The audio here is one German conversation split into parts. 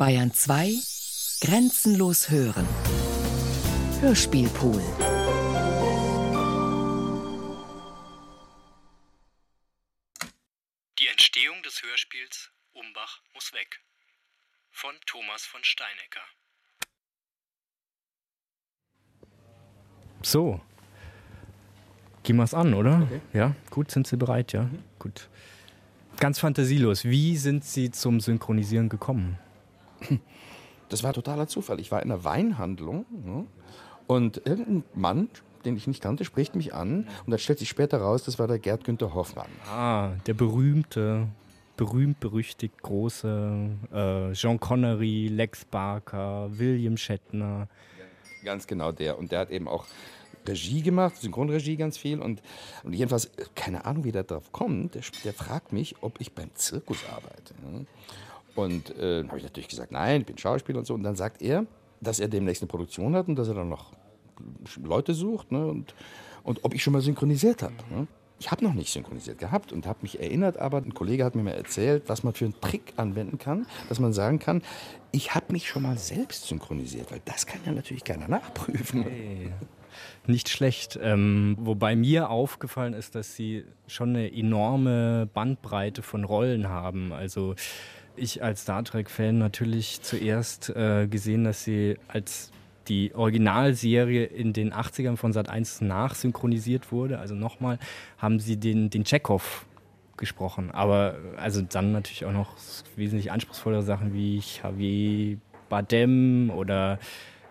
Bayern 2 Grenzenlos hören. Hörspielpool. Die Entstehung des Hörspiels Umbach muss weg von Thomas von Steinecker. So. Gehen wir es an, oder? Okay. Ja, gut, sind Sie bereit, ja? Mhm. Gut. Ganz fantasielos, wie sind Sie zum Synchronisieren gekommen? Das war totaler Zufall. Ich war in einer Weinhandlung ne? und irgendein Mann, den ich nicht kannte, spricht mich an und dann stellt sich später raus, das war der Gerd Günther Hoffmann. Ah, der berühmte, berühmt berüchtigt große äh, Jean Connery, Lex Barker, William Shatner. Ganz genau der. Und der hat eben auch Regie gemacht, Synchronregie ganz viel. Und, und jedenfalls, keine Ahnung, wie der drauf kommt, der, der fragt mich, ob ich beim Zirkus arbeite. Und äh, habe ich natürlich gesagt, nein, ich bin Schauspieler und so. Und dann sagt er, dass er demnächst eine Produktion hat und dass er dann noch Leute sucht ne? und, und ob ich schon mal synchronisiert habe. Ne? Ich habe noch nicht synchronisiert gehabt und habe mich erinnert, aber ein Kollege hat mir mal erzählt, was man für einen Trick anwenden kann, dass man sagen kann, ich habe mich schon mal selbst synchronisiert, weil das kann ja natürlich keiner nachprüfen. Hey. Nicht schlecht. Ähm, wobei mir aufgefallen ist, dass sie schon eine enorme Bandbreite von Rollen haben. Also ich als Star Trek-Fan natürlich zuerst äh, gesehen, dass sie als die Originalserie in den 80ern von Sat 1 nachsynchronisiert wurde. Also nochmal haben sie den, den Chekhov gesprochen. Aber also dann natürlich auch noch wesentlich anspruchsvollere Sachen wie Javier Badem oder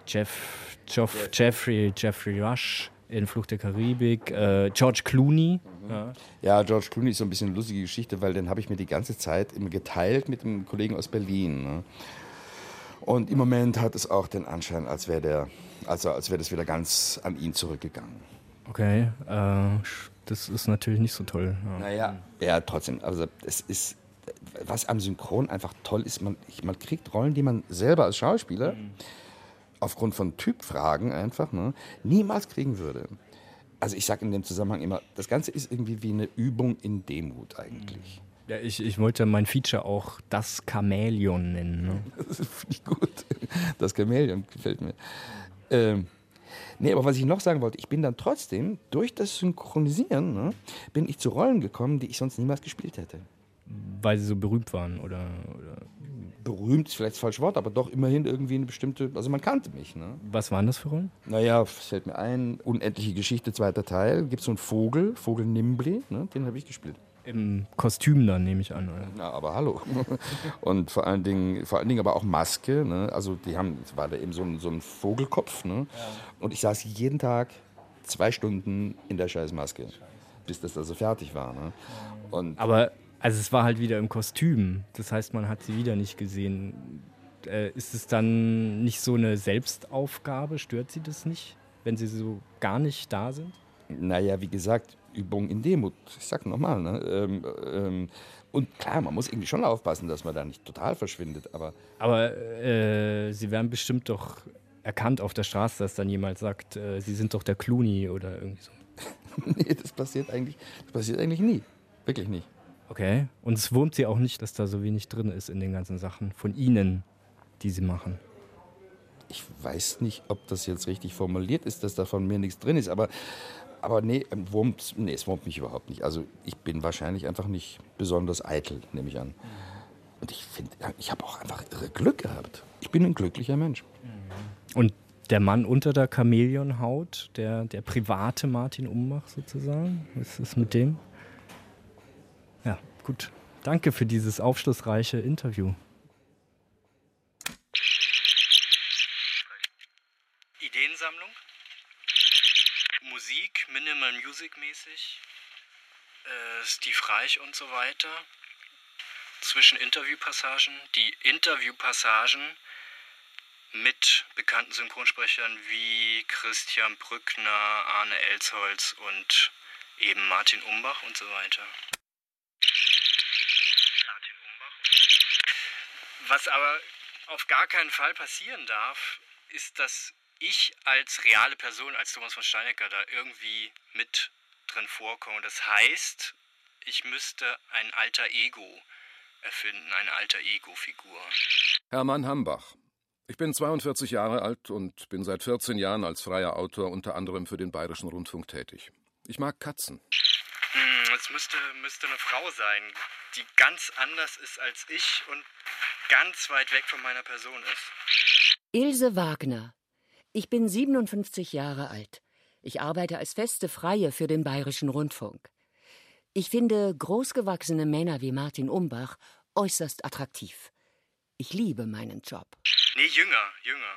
Jeff, Jeff, Jeffrey, Jeffrey Rush in Flucht der Karibik, äh, George Clooney. Mhm. Ja. ja. George Clooney ist so ein bisschen eine lustige Geschichte, weil den habe ich mir die ganze Zeit immer geteilt mit einem Kollegen aus Berlin. Ne? Und im Moment hat es auch den Anschein, als wäre der, also als wäre das wieder ganz an ihn zurückgegangen. Okay, äh, das ist natürlich nicht so toll. Ja. Naja, ja, trotzdem. Also es ist, was am Synchron einfach toll ist, man, man kriegt Rollen, die man selber als Schauspieler mhm. Aufgrund von Typfragen einfach ne, niemals kriegen würde. Also ich sage in dem Zusammenhang immer, das Ganze ist irgendwie wie eine Übung in Demut eigentlich. Ja, ich, ich wollte mein Feature auch das Chamäleon nennen. Ne? Das finde ich gut. Das Chamäleon gefällt mir. Ähm, nee, aber was ich noch sagen wollte, ich bin dann trotzdem durch das Synchronisieren, ne, bin ich zu Rollen gekommen, die ich sonst niemals gespielt hätte. Weil sie so berühmt waren oder, oder? Berühmt vielleicht das falsche Wort, aber doch immerhin irgendwie eine bestimmte, also man kannte mich. Ne? Was waren das für Rollen? Naja, fällt mir ein, Unendliche Geschichte, zweiter Teil, gibt es so einen Vogel, Vogel Nimbly, ne, den habe ich gespielt. Im Kostüm dann, nehme ich an, oder? Na, aber hallo. Und vor allen Dingen, vor allen Dingen aber auch Maske. Ne? Also die haben, es war da eben so ein, so ein Vogelkopf. Ne? Ja. Und ich saß jeden Tag zwei Stunden in der Scheißmaske, bis das also fertig war. Ne? Und aber also es war halt wieder im Kostüm. Das heißt, man hat sie wieder nicht gesehen. Äh, ist es dann nicht so eine Selbstaufgabe? Stört sie das nicht, wenn sie so gar nicht da sind? Naja, wie gesagt, Übung in Demut. Ich sag nochmal. Ne? Ähm, ähm, und klar, man muss irgendwie schon aufpassen, dass man da nicht total verschwindet. Aber, aber äh, Sie werden bestimmt doch erkannt auf der Straße, dass dann jemand sagt, äh, Sie sind doch der Clooney oder irgendwie so. nee, das passiert, eigentlich, das passiert eigentlich nie. Wirklich nicht. Okay. Und es wurmt Sie auch nicht, dass da so wenig drin ist in den ganzen Sachen von Ihnen, die Sie machen. Ich weiß nicht, ob das jetzt richtig formuliert ist, dass da von mir nichts drin ist, aber aber nee, wurmt, nee, es wurmt mich überhaupt nicht. Also ich bin wahrscheinlich einfach nicht besonders eitel, nehme ich an. Und ich finde, ich habe auch einfach irre Glück gehabt. Ich bin ein glücklicher Mensch. Und der Mann unter der Chamäleonhaut, der, der private Martin Umbach sozusagen, was ist mit dem? Gut. Danke für dieses aufschlussreiche Interview. Ideensammlung Musik, Minimal Music mäßig, äh, Steve Reich und so weiter. Zwischen Interviewpassagen, die Interviewpassagen mit bekannten Synchronsprechern wie Christian Brückner, Arne Elsholz und eben Martin Umbach und so weiter. Martin Umbach. Was aber auf gar keinen Fall passieren darf, ist, dass ich als reale Person, als Thomas von Steinecker da irgendwie mit drin vorkomme. Das heißt, ich müsste ein alter Ego erfinden, eine alter Ego-Figur. Hermann Hambach. Ich bin 42 Jahre alt und bin seit 14 Jahren als freier Autor unter anderem für den Bayerischen Rundfunk tätig. Ich mag Katzen. Es müsste, müsste eine Frau sein, die ganz anders ist als ich und ganz weit weg von meiner Person ist. Ilse Wagner. Ich bin 57 Jahre alt. Ich arbeite als feste Freie für den Bayerischen Rundfunk. Ich finde großgewachsene Männer wie Martin Umbach äußerst attraktiv. Ich liebe meinen Job. Nee, jünger, jünger.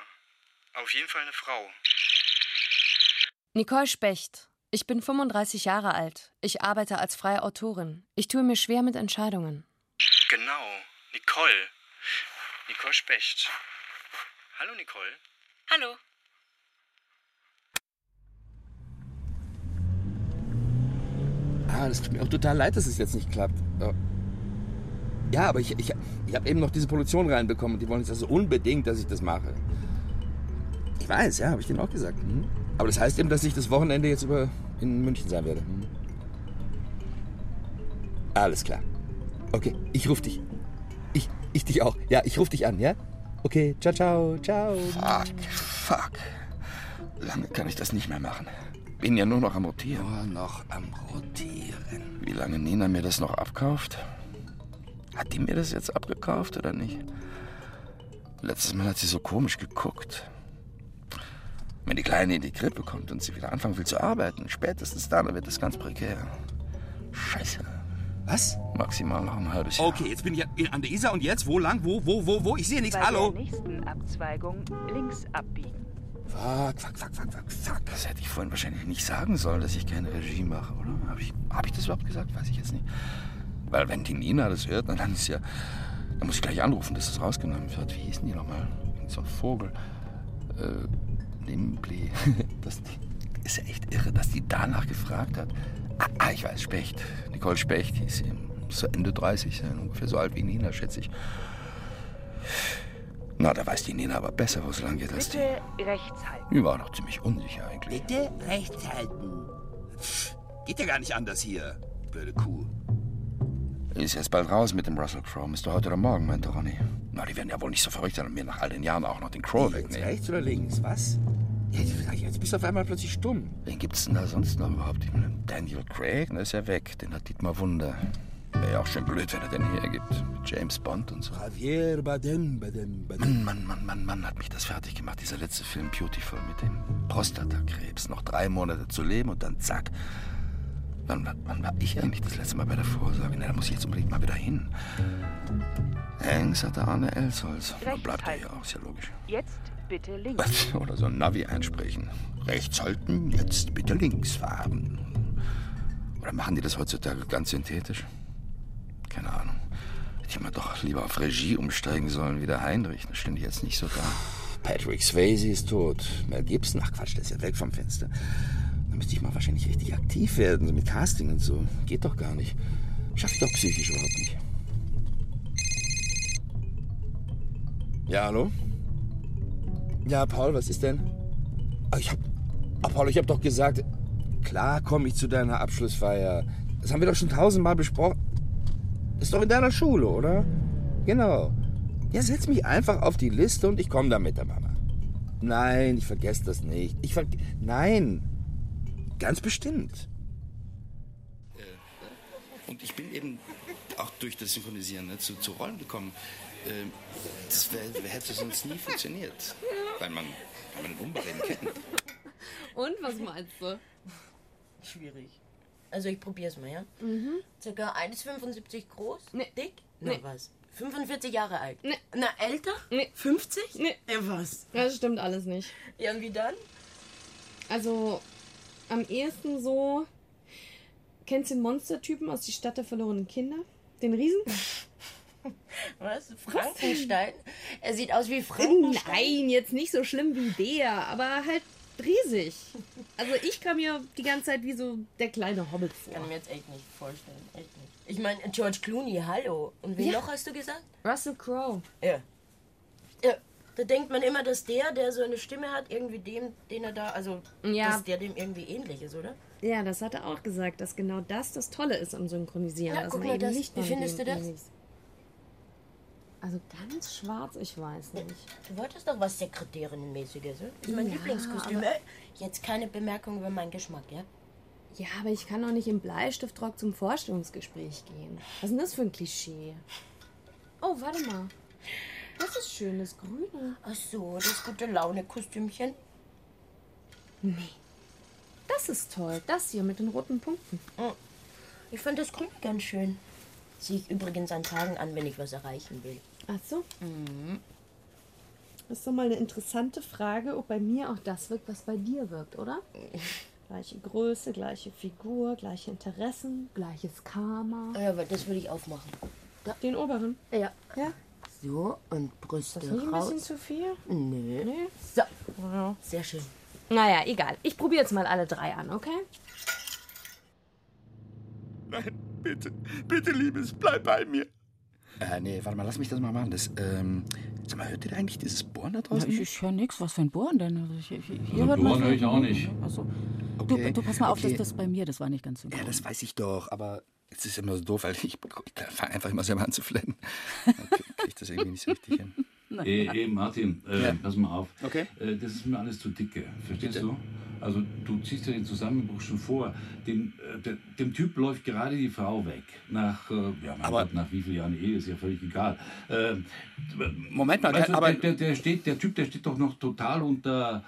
Auf jeden Fall eine Frau. Nicole Specht. Ich bin 35 Jahre alt. Ich arbeite als freie Autorin. Ich tue mir schwer mit Entscheidungen. Genau, Nicole. Nicole Specht. Hallo, Nicole. Hallo. Ah, das tut mir auch total leid, dass es jetzt nicht klappt. Ja, aber ich, ich, ich habe eben noch diese Produktion reinbekommen und die wollen jetzt also unbedingt, dass ich das mache. Ich weiß, ja, habe ich denen auch gesagt. Mhm. Aber das heißt eben, dass ich das Wochenende jetzt über in München sein werde. Mhm. Alles klar. Okay, ich rufe dich. Ich, ich dich auch. Ja, ich rufe dich an, ja? Okay, ciao, ciao, ciao. Fuck, fuck. Lange kann ich das nicht mehr machen. Bin ja nur noch am Rotieren. Nur noch am Rotieren. Wie lange Nina mir das noch abkauft? Hat die mir das jetzt abgekauft oder nicht? Letztes Mal hat sie so komisch geguckt. Wenn die Kleine in die Krippe kommt und sie wieder anfangen will zu arbeiten, spätestens dann wird es ganz prekär. Scheiße. Was? Maximal noch ein halbes Jahr. Okay, jetzt bin ich an der Isar und jetzt? Wo lang? Wo, wo, wo, wo? Ich sehe nichts. Bei Hallo? der nächsten Abzweigung links abbiegen. Fuck, fuck, fuck, fuck, fuck, fuck. Das hätte ich vorhin wahrscheinlich nicht sagen sollen, dass ich keine Regie mache, oder? Habe ich, hab ich das überhaupt gesagt? Weiß ich jetzt nicht. Weil wenn die Nina das hört, dann ist ja... Dann muss ich gleich anrufen, dass das rausgenommen wird. Wie hieß denn die nochmal? So ein Vogel. Äh, Nimbli. Das ist ja echt irre, dass die danach gefragt hat. Ah, ah, ich weiß, Specht. Nicole Specht hieß sie. So Ende 30 sein, ungefähr so alt wie Nina, schätze ich. Na, da weiß die Nina aber besser, wo es lang geht als die. Bitte rechts halten. Die war doch ziemlich unsicher eigentlich. Bitte rechts halten. Geht ja gar nicht anders hier, blöde Kuh. Ist jetzt bald raus mit dem Russell Crowe. Müsste heute oder morgen, meinte Ronny. Na, die werden ja wohl nicht so verrückt sein und mir nach all den Jahren auch noch den Jetzt wegnehmen. rechts oder links? Was? Jetzt, bist du auf einmal plötzlich stumm. Wen gibt's denn da sonst noch überhaupt? Daniel Craig, der ist ja weg. Den hat Dietmar Wunder. Wäre ja auch schön blöd, wenn er den hergibt. Mit James Bond und so. Javier Badem, Badem, Badem. Mann, Mann, Mann, Mann, Mann, hat mich das fertig gemacht. Dieser letzte Film Beautiful mit dem Prostatakrebs. Noch drei Monate zu leben und dann zack. Wann, wann, wann war ich eigentlich das letzte Mal bei der Vorsorge? Na, da muss ich jetzt unbedingt mal wieder hin. Hanks hatte Arne Elsholz. Dann Rechts bleibt er ja auch, ist ja logisch. Jetzt bitte links. Oder so ein Navi einsprechen. Rechts halten, jetzt bitte links fahren. Oder machen die das heutzutage ganz synthetisch? Keine Ahnung. Hätte ich mal doch lieber auf Regie umsteigen sollen wie der Heinrich. Da stünde ich jetzt nicht so da. Patrick Swayze ist tot. Mel Gibson, ach Quatsch, der ist ja weg vom Fenster. Da müsste ich mal wahrscheinlich richtig aktiv werden, so mit Casting und so. Geht doch gar nicht. Schafft doch psychisch überhaupt nicht. Ja, hallo? Ja, Paul, was ist denn? Ah, ich hab. Ah, Paul, ich hab doch gesagt. Klar komme ich zu deiner Abschlussfeier. Das haben wir doch schon tausendmal besprochen. Ist doch in deiner Schule, oder? Genau. Ja, setz mich einfach auf die Liste und ich komme da mit der Mama. Nein, ich vergesse das nicht. Ich ver Nein. Ganz bestimmt. Und ich bin eben auch durch das Synchronisieren ne, zu, zu Rollen gekommen. Ähm, das wär, hätte sonst nie funktioniert. Weil man, weil man den kennen. Und was meinst du? Schwierig. Also ich probier's mal, ja? Circa 1,75 groß, Nee. dick, na Nee. was? 45 Jahre alt. Nee. Na, älter? Nee. 50? Nee. Ja, was? Das stimmt alles nicht. Ja, und wie dann? Also, am ehesten so. Kennst du den Monstertypen aus Die Stadt der verlorenen Kinder? Den Riesen? Was? Frankenstein? Er sieht aus wie Frankenstein. Nein, jetzt nicht so schlimm wie der, aber halt riesig. Also ich kam mir die ganze Zeit wie so der kleine Hobbit vor. Kann mir jetzt echt nicht vorstellen. Echt nicht. Ich meine, George Clooney, hallo. Und wen Ja. noch hast du gesagt? Russell Crowe. Ja. Ja. Da denkt man immer, dass der, der so eine Stimme hat, irgendwie dem, den er da, also, Ja. dass der dem irgendwie ähnlich ist, oder? Ja, das hat er auch gesagt, dass genau das das Tolle ist am Synchronisieren. Ja, dass guck mal das. Wie findest du das? ähnlich ist. Also ganz schwarz, ich weiß nicht. Du wolltest doch was Sekretärinnenmäßiges, ne? Das ist mein Ja, Lieblingskostüm. Äh, Jetzt keine Bemerkung über meinen Geschmack, ja? Ja, aber ich kann doch nicht im Bleistiftrock zum Vorstellungsgespräch gehen. Was ist denn das für ein Klischee? Oh, warte mal. Das ist schön, das Grüne. Ach so, das gute Laune-Kostümchen. Nee. Das ist toll. Das hier mit den roten Punkten. Ich fand das Grüne ganz schön. Ziehe ich übrigens an Tagen an, wenn ich was erreichen will. Ach so. Das ist doch mal eine interessante Frage, ob bei mir auch das wirkt, was bei dir wirkt, oder? Gleiche Größe, gleiche Figur, gleiche Interessen, gleiches Karma. Ja, aber das würde ich aufmachen. Den oberen. Ja. Ja. So, und Brüste Das ist nicht ein raus. bisschen zu viel? Nö. Nee. So. Sehr schön. Naja, egal. Ich probiere jetzt mal alle drei an, okay? Nein, bitte, bitte, Liebes, bleib bei mir. Äh, nee, warte mal, lass mich das mal machen. Das, ähm, sag mal, hört ihr eigentlich dieses Bohren da Ja, draußen? ich ich höre nichts. Was für ein Bohren denn? Also ich, ich, hier Also hört man Bohren höre ich auch nicht. Also, Okay, du, du pass mal auf, okay. das, das bei mir, das war nicht ganz synchron. Ja, das weiß ich doch, aber es ist immer so doof, weil ich, ich fange einfach immer selber an zu flennen. Dann krieg ich das irgendwie nicht so richtig hin. Ey, ey, Martin, äh, Ja. pass mal auf. Okay. Äh, das ist mir alles zu dicke. Verstehst Bitte? du? Also, du ziehst ja den Zusammenbruch schon vor. Dem, äh, der, dem Typ läuft gerade die Frau weg. Nach, äh, ja, mein Aber- Gott, nach wie vielen Jahren Ehe ist ja völlig egal. Äh, Moment mal, weißt du, aber- der, der, steht, der Typ, der steht doch noch total unter.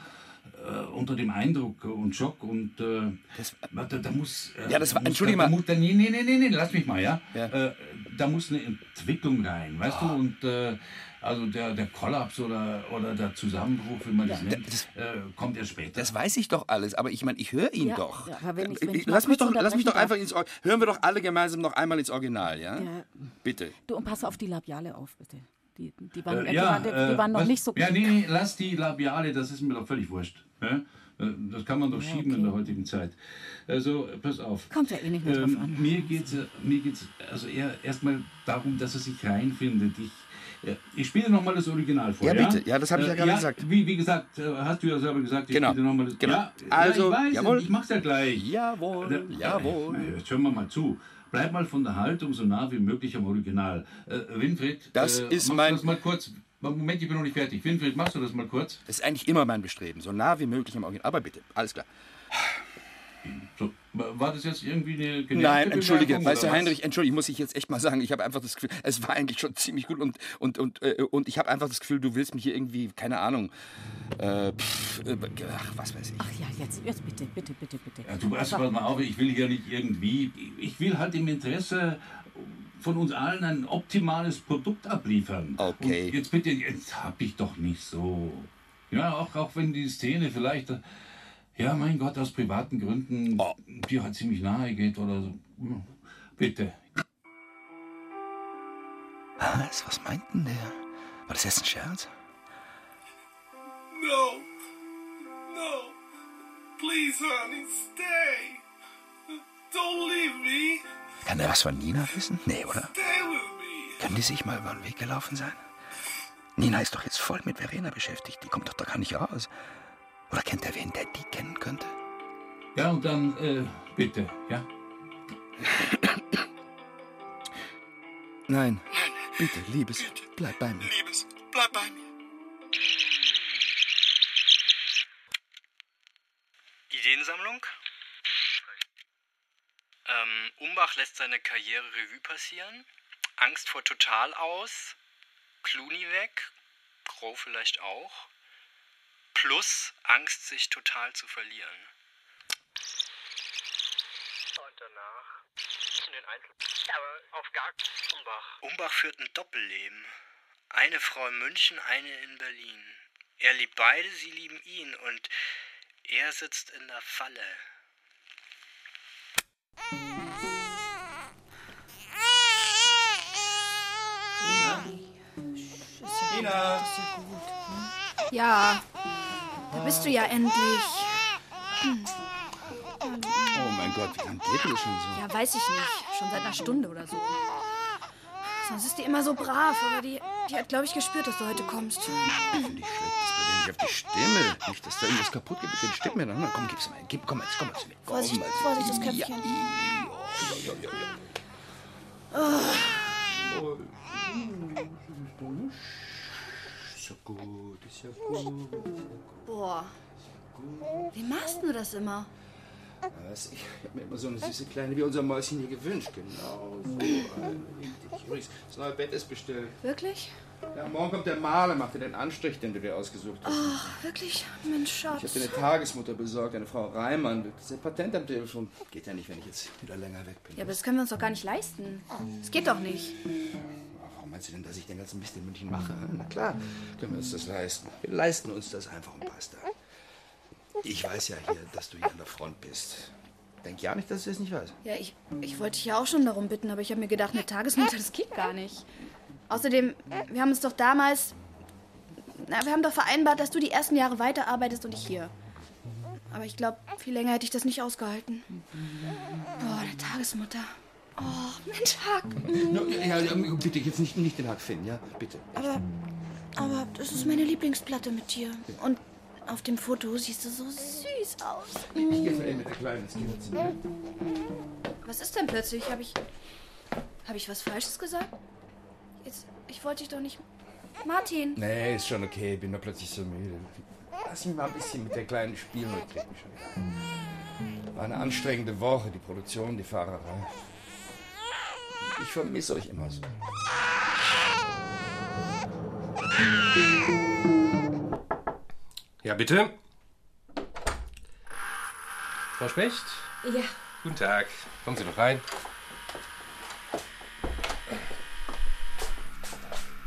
äh, Unter dem Eindruck und Schock und äh, da, da muss. äh, Ja, das war- muss- entschuldige da, mal. Da muss, da, nee, nee, nee, nee, nee, lass mich mal, ja. Ja. Äh, da muss eine Entwicklung rein, weißt Ah. du? Und äh, also der, der Kollaps oder, oder der Zusammenbruch, wie man das nennt, äh, kommt erst später. Das weiß ich doch alles, aber ich meine, ich höre ihn Ja, doch. ja, wenn ich- wenn ich lass, mich doch lass mich doch einfach ins Or Hören wir doch alle gemeinsam noch einmal ins Original, ja? Ja. Bitte. Du, und pass auf die Labiale auf, bitte. Die, die, waren, Äh, die, ja, waren, die, die äh, waren noch was- nicht so Ja, nee, nee, lass die Labiale, das ist mir doch völlig wurscht. Ja? Äh, Das kann man doch Ja, schieben in okay. der heutigen Zeit. Also, pass auf. Kommt ja eh nicht mehr drauf Ähm, an. Mir geht es mir geht's also eher erstmal darum, dass er sich reinfindet. Ich, äh, ich spiele nochmal das Original vor. Ja, Ja, bitte. Ja, das habe ich ja Äh, gerade gesagt. Wie, wie gesagt, äh, hast du ja selber gesagt, ich Genau. spiele nochmal das. Genau. Ja, Also, ja, ich weiß, jawohl. ich mach's ja gleich. Jawohl, Äh, jawohl. äh, Jetzt hören wir mal zu. Bleib mal von der Haltung so nah wie möglich am Original. Äh, Winfried, Das äh, ist mein- das mal kurz. Moment, ich bin noch nicht fertig. Winfried, machst du das mal kurz? Das ist eigentlich immer mein Bestreben, so nah wie möglich am Original. Aber bitte, alles klar. So, war das jetzt irgendwie eine Nein, entschuldige, weißt du? Heinrich, entschuldige, muss ich jetzt echt mal sagen, ich habe einfach das Gefühl, es war eigentlich schon ziemlich gut und, und, und, äh, und ich habe einfach das Gefühl, du willst mich hier irgendwie, keine Ahnung, äh, pff, äh, ach, was weiß ich. Ach ja, jetzt, jetzt bitte, bitte, bitte, bitte. Ja, du weißt, pass mal auf, ich will hier nicht irgendwie. Ich will halt im Interesse von uns allen ein optimales Produkt abliefern. Okay. Und jetzt bitte, jetzt hab ich doch nicht so. Ja, auch, auch wenn die Szene vielleicht, ja, mein Gott, aus privaten Gründen Oh. dir halt ziemlich nahe geht oder so. Hm, Bitte. Was, was meint denn der? War das jetzt ein Scherz? No. No. Please, honey, stay. Don't leave me. Kann der was von Nina wissen? Nee, oder? Können die sich mal über den Weg gelaufen sein? Nina ist doch jetzt voll mit Verena beschäftigt. Die kommt doch da gar nicht raus. Oder kennt er wen, der die kennen könnte? Ja, und dann, äh, bitte, ja? Nein. Bitte, Liebes, bleib bei mir. Liebes, bleib bei mir. Ideensammlung? Ähm, Umbach lässt seine Karriere Revue passieren. Angst vor Total aus. Clooney weg. Crow vielleicht auch. Plus Angst, sich total zu verlieren. Und danach in den. Aber auf gar Umbach. Umbach führt ein Doppelleben. Eine Frau in München, eine in Berlin. Er liebt beide, sie lieben ihn und er sitzt in der Falle. Ina! Ja, da bist du ja endlich. Hm. Oh mein Gott, wie lange geht die schon so? Ja, weiß ich nicht. Schon seit einer Stunde oder so. Sonst ist die immer so brav, aber die, die hat, glaube ich, gespürt, dass du heute kommst. Finde ich schlecht, dass bei dir nicht auf die Stimme. Nicht, dass da irgendwas kaputt geht mit den Stimmen. Na, komm, gib's mal. Gib, komm jetzt, komm jetzt. Komm, Vorsicht, jetzt. Vorsicht, das Ja, Köpfchen. ja, ja, ja, ja. Oh. Ist ja gut, ist ja gut. Boah. Wie machst du das immer? Was? Ich habe mir immer so eine süße Kleine wie unser Mäuschen hier gewünscht. Genau so. eine richtig. Übrigens, das neue Bett ist bestellt. Wirklich? Ja, morgen kommt der Maler, macht dir den Anstrich, den du dir ausgesucht hast. Ach, wirklich? Mensch, Schatz. Ich habe dir eine Tagesmutter besorgt, eine Frau Reimann. Das ist ein Patent am Telefon. Geht ja nicht, wenn ich jetzt wieder länger weg bin. Ja, aber das können wir uns doch gar nicht leisten. Das geht doch nicht. Meinst du denn, dass ich den ganzen Mist in München mache? Na klar, können wir uns das leisten. Wir leisten uns das einfach und basta. Ich weiß ja hier, dass du hier an der Front bist. Denk ja nicht, dass du es nicht weißt. Ja, ich, ich wollte dich ja auch schon darum bitten, aber ich habe mir gedacht, eine Tagesmutter, das geht gar nicht. Außerdem, wir haben uns doch damals. Na, wir haben doch vereinbart, dass du die ersten Jahre weiterarbeitest und ich hier. Aber ich glaube, viel länger hätte ich das nicht ausgehalten. Boah, eine Tagesmutter. Oh, Mensch, Hack. Ja, ja, bitte, jetzt nicht, nicht den Hack finden, ja? Bitte. Aber, aber das ist meine Lieblingsplatte mit dir. Und auf dem Foto siehst du so süß aus. Ich gehe mal eben mit der Kleinen ins Kinderzimmer. Was ist denn plötzlich? Habe ich. Habe ich was Falsches gesagt? Jetzt, ich wollte dich doch nicht. Martin! Nee, ist schon okay. Bin nur plötzlich so müde. Lass mich mal ein bisschen mit der Kleinen spielen krieg mich schon wieder. War eine anstrengende Woche, die Produktion, die Fahrerei. Ich vermisse euch immer so. Ja, bitte? Frau Specht? Ja. Guten Tag. Kommen Sie doch rein.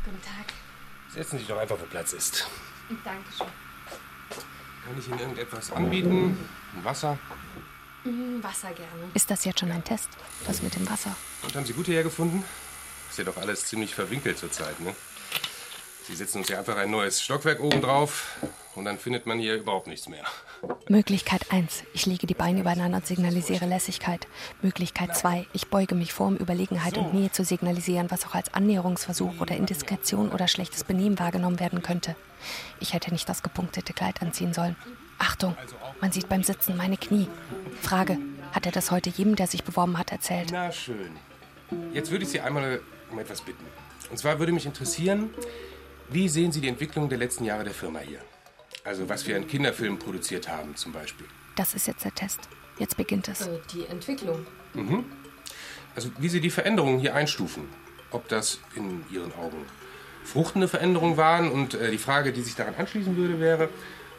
Guten Tag. Setzen Sie sich doch einfach, wo Platz ist. Dankeschön. Kann ich Ihnen irgendetwas anbieten? Ein Wasser? Mm, Wasser gerne. Ist das jetzt schon ein Test? Das mit dem Wasser? Und haben Sie gut hierher gefunden? Ist ja doch alles ziemlich verwinkelt zurzeit, ne? Sie setzen uns ja einfach ein neues Stockwerk oben drauf und dann findet man hier überhaupt nichts mehr. Möglichkeit 1. Ich lege die Beine übereinander und signalisiere Lässigkeit. Möglichkeit 2. Ich beuge mich vor, um Überlegenheit und Nähe zu signalisieren, was auch als Annäherungsversuch oder Indiskretion oder schlechtes Benehmen wahrgenommen werden könnte. Ich hätte nicht das gepunktete Kleid anziehen sollen. Achtung, man sieht beim Sitzen meine Knie. Frage, hat er das heute jedem, der sich beworben hat, erzählt? Na schön. Jetzt würde ich Sie einmal um etwas bitten. Und zwar würde mich interessieren, wie sehen Sie die Entwicklung der letzten Jahre der Firma hier? Also was wir an Kinderfilmen produziert haben zum Beispiel. Das ist jetzt der Test. Jetzt beginnt es. Äh, die Entwicklung. Mhm. Also wie Sie die Veränderungen hier einstufen. Ob das in Ihren Augen fruchtende Veränderungen waren und äh, die Frage, die sich daran anschließen würde, wäre,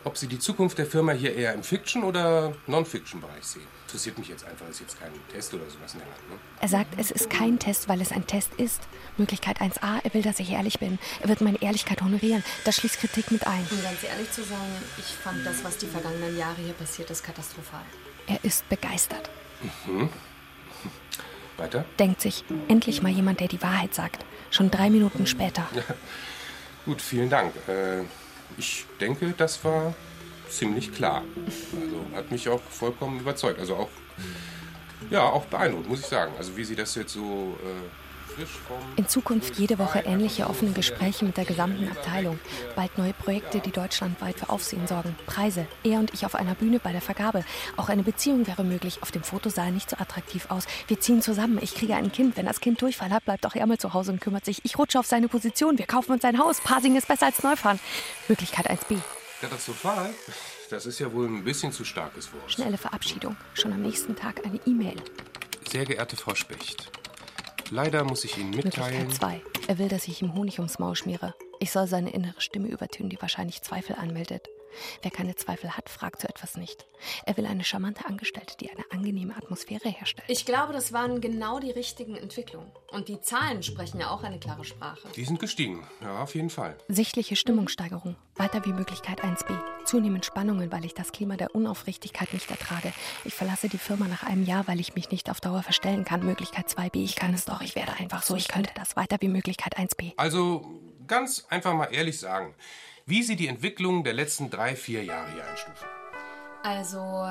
ob Sie die Zukunft der Firma hier eher im Fiction- oder Non-Fiction-Bereich sehen. Interessiert mich jetzt einfach, ist jetzt kein Test oder sowas in der Art. Ne? Er sagt, es ist kein Test, weil es ein Test ist. Möglichkeit 1a, er will, dass ich ehrlich bin. Er wird meine Ehrlichkeit honorieren. Das schließt Kritik mit ein. Um ganz ehrlich zu sein, ich fand das, was die vergangenen Jahre hier passiert ist, katastrophal. Er ist begeistert. Mhm. Weiter? Denkt sich, endlich mal jemand, der die Wahrheit sagt. Schon drei Minuten später. Ja. Gut, vielen Dank. Äh, ich denke, das war ziemlich klar. Also hat mich auch vollkommen überzeugt. Also auch, ja, auch beeindruckt, muss ich sagen. Also wie Sie das jetzt so äh. In Zukunft jede Woche ähnliche offene Gespräche mit der gesamten Abteilung. Bald neue Projekte, die deutschlandweit für Aufsehen sorgen. Preise. Er und ich auf einer Bühne bei der Vergabe. Auch eine Beziehung wäre möglich. Auf dem Foto sah er nicht so attraktiv aus. Wir ziehen zusammen. Ich kriege ein Kind. Wenn das Kind Durchfall hat, bleibt auch er mal zu Hause und kümmert sich. Ich rutsche auf seine Position. Wir kaufen uns ein Haus. Parsing ist besser als Neufahren. Möglichkeit 1b. Katastrophal? Das ist ja wohl ein bisschen zu starkes Wort. Schnelle Verabschiedung. Schon am nächsten Tag eine E-Mail. Sehr geehrte Frau Specht, leider muss ich Ihnen mitteilen... 2. Er will, dass ich ihm Honig ums Maul schmiere. Ich soll seine innere Stimme übertönen, die wahrscheinlich Zweifel anmeldet. Wer keine Zweifel hat, fragt so etwas nicht. Er will eine charmante Angestellte, die eine angenehme Atmosphäre herstellt. Ich glaube, das waren genau die richtigen Entwicklungen. Und die Zahlen sprechen ja auch eine klare Sprache. Die sind gestiegen, ja, auf jeden Fall. Sichtliche Stimmungssteigerung. Weiter wie Möglichkeit 1b. Zunehmend Spannungen, weil ich das Klima der Unaufrichtigkeit nicht ertrage. Ich verlasse die Firma nach einem Jahr, weil ich mich nicht auf Dauer verstellen kann. Möglichkeit 2b. Ich kann es doch. Ich werde einfach so. Ich könnte das. Weiter wie Möglichkeit 1b. Also ganz einfach mal ehrlich sagen, wie Sie die Entwicklung der letzten drei, vier Jahre hier einstufen. Also,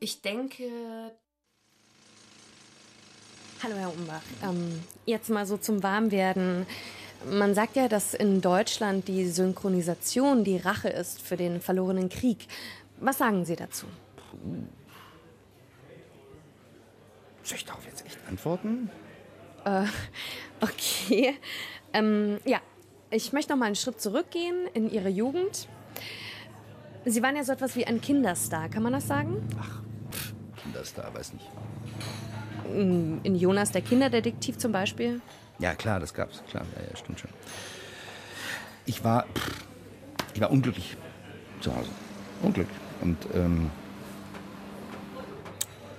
ich denke. Hallo, Herr Umbach. Ähm, jetzt mal so zum Warmwerden. Man sagt ja, dass in Deutschland die Synchronisation die Rache ist für den verlorenen Krieg. Was sagen Sie dazu? Soll ich darauf jetzt echt antworten? Äh, okay. Ähm, ja, ich möchte noch mal einen Schritt zurückgehen in Ihre Jugend. Sie waren ja so etwas wie ein Kinderstar, kann man das sagen? Kinderstar, weiß nicht. Mm, In Jonas der Kinderdetektiv zum Beispiel. Ja, klar, das gab's. Klar, ja, ja, stimmt schon. Ich war, ich war unglücklich zu Hause. Unglücklich. Und ähm,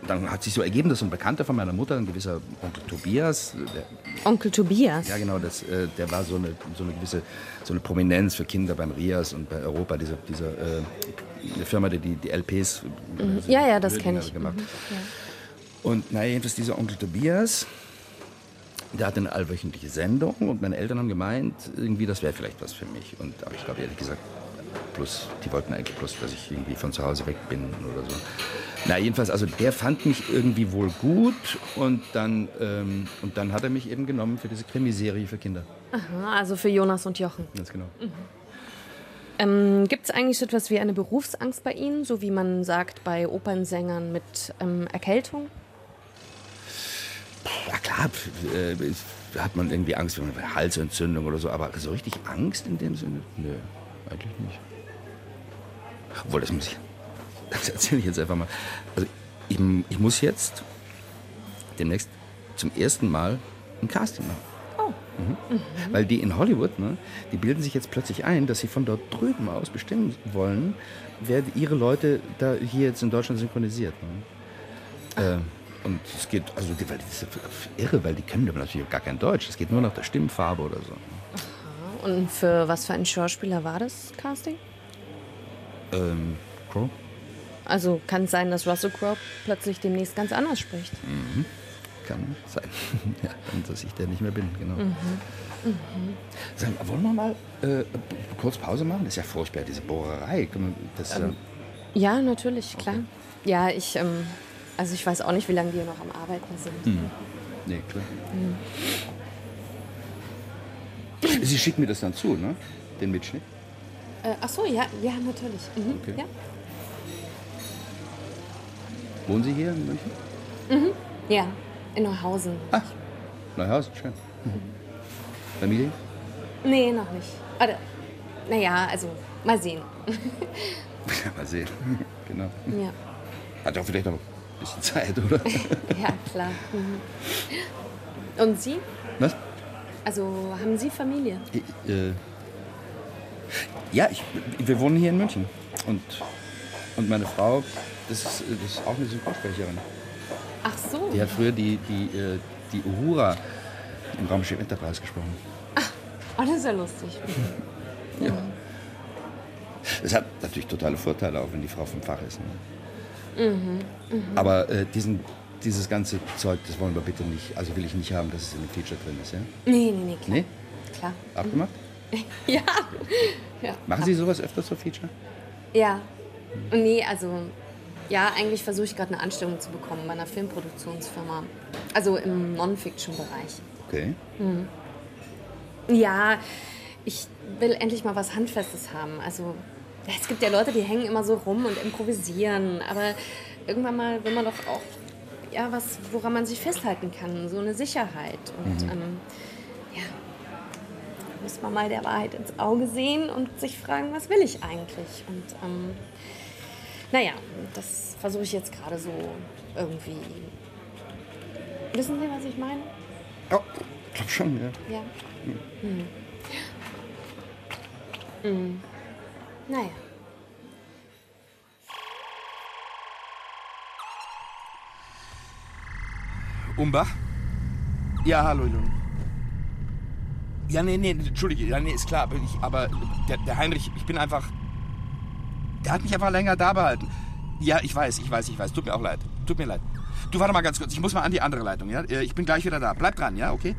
dann hat sich so ergeben, dass ein Bekannter von meiner Mutter, ein gewisser Onkel Tobias, der, Onkel Tobias. ja genau, das, äh, der war so eine, so eine gewisse so eine Prominenz für Kinder beim Rias und bei Europa, diese, diese äh, Firma, die die, die LPs Mhm. also Ja, ja, das kenne ich. gemacht. Mhm, ja. Und naja, jedenfalls dieser Onkel Tobias, der hatte eine allwöchentliche Sendung und meine Eltern haben gemeint, irgendwie das wäre vielleicht was für mich. Und aber ich glaube ehrlich gesagt, plus, die wollten eigentlich bloß, dass ich irgendwie von zu Hause weg bin oder so. Na jedenfalls, also der fand mich irgendwie wohl gut und dann, ähm, und dann hat er mich eben genommen für diese Krimiserie für Kinder. Aha, also für Jonas und Jochen. Ganz genau. Ähm, Gibt es eigentlich so etwas wie eine Berufsangst bei Ihnen, so wie man sagt bei Opernsängern mit ähm, Erkältung? Ja klar, äh, hat man irgendwie Angst vor einer Halsentzündung oder so, aber so richtig Angst in dem Sinne? Nö, eigentlich nicht. Obwohl, das muss ich, das erzähle ich jetzt einfach mal. Also ich, ich muss jetzt demnächst zum ersten Mal ein Casting machen. Mhm. Weil die in Hollywood, ne, die bilden sich jetzt plötzlich ein, dass sie von dort drüben aus bestimmen wollen, wer ihre Leute da hier jetzt in Deutschland synchronisiert. Ne? Äh, und es geht, also die, weil das ist irre, weil die können natürlich auch gar kein Deutsch. Es geht nur nach der Stimmfarbe oder so. Und für was für einen Schauspieler war das Casting? Ähm, Crow? Also kann es sein, dass Russell Crowe plötzlich demnächst ganz anders spricht. Mhm. Kann sein. ja, und dass ich der nicht mehr bin, genau. Mhm. Mhm. Sag mal, wollen wir mal äh, kurz Pause machen? Das ist ja furchtbar, diese Bohrerei. Das, Ähm, Ja, natürlich, klar. Ja, ich, ähm, also ich weiß auch nicht, wie lange wir noch am Arbeiten sind. äh, hm. Nee, klar. Mhm. Sie schicken mir das dann zu, ne? Den Mitschnitt? Äh, ach so, ja, ja, natürlich. Mhm. Okay. Ja. Wohnen Sie hier in München? Mhm. ja, in Neuhausen. Neuhausen, schön. Familie? Nee, noch nicht. Oder, naja, also mal sehen. mal sehen. genau. ja. Hat ja auch vielleicht noch ein bisschen Zeit, oder? ja, klar. Mhm. Und Sie? Was? Also haben Sie Familie? Ich, äh, ja, ich, wir wohnen hier in München. Und, und meine Frau, das ist, das ist auch eine Synchronsprecherin. Ach so. Die hat früher die, die, äh, die Uhura im Raumschiff Enterprise gesprochen. Oh, das ist ja lustig. Ja. Das hat natürlich totale Vorteile, auch wenn die Frau vom Fach ist. Ne? Mhm. Mhm. Aber äh, diesen, dieses ganze Zeug, das wollen wir bitte nicht, also will ich nicht haben, dass es in dem Feature drin ist. Ja? Nee, nee, nee, klar. Nee? Klar. Abgemacht? ja. ja. Machen Sie sowas öfters so Feature? Ja. Nee, also ja, eigentlich versuche ich gerade eine Anstellung zu bekommen bei einer Filmproduktionsfirma. Also im Non-Fiction-Bereich. Okay. Mhm. Ja, ich will endlich mal was Handfestes haben. Also es gibt ja Leute, die hängen immer so rum und improvisieren, aber irgendwann mal will man doch auch ja was, woran man sich festhalten kann, so eine Sicherheit. Und Mhm. ähm, ja, muss man mal der Wahrheit ins Auge sehen und sich fragen, was will ich eigentlich? Und ähm, naja, das versuche ich jetzt gerade so irgendwie. Wissen Sie, was ich meine? Oh, ich glaube schon, ja. Ja. Hm. Hm. Naja. Umbach? Ja, hallo, Lun. Ja, nee, nee, entschuldige, ja, nee, ist klar, aber, ich, aber der, der Heinrich, ich bin einfach. Der hat mich einfach länger da behalten. Ja, ich weiß, ich weiß, ich weiß. Tut mir auch leid. Tut mir leid. Du warte mal ganz kurz, ich muss mal an die andere Leitung, ja? Äh, Ich bin gleich wieder da. Bleib dran, ja, okay?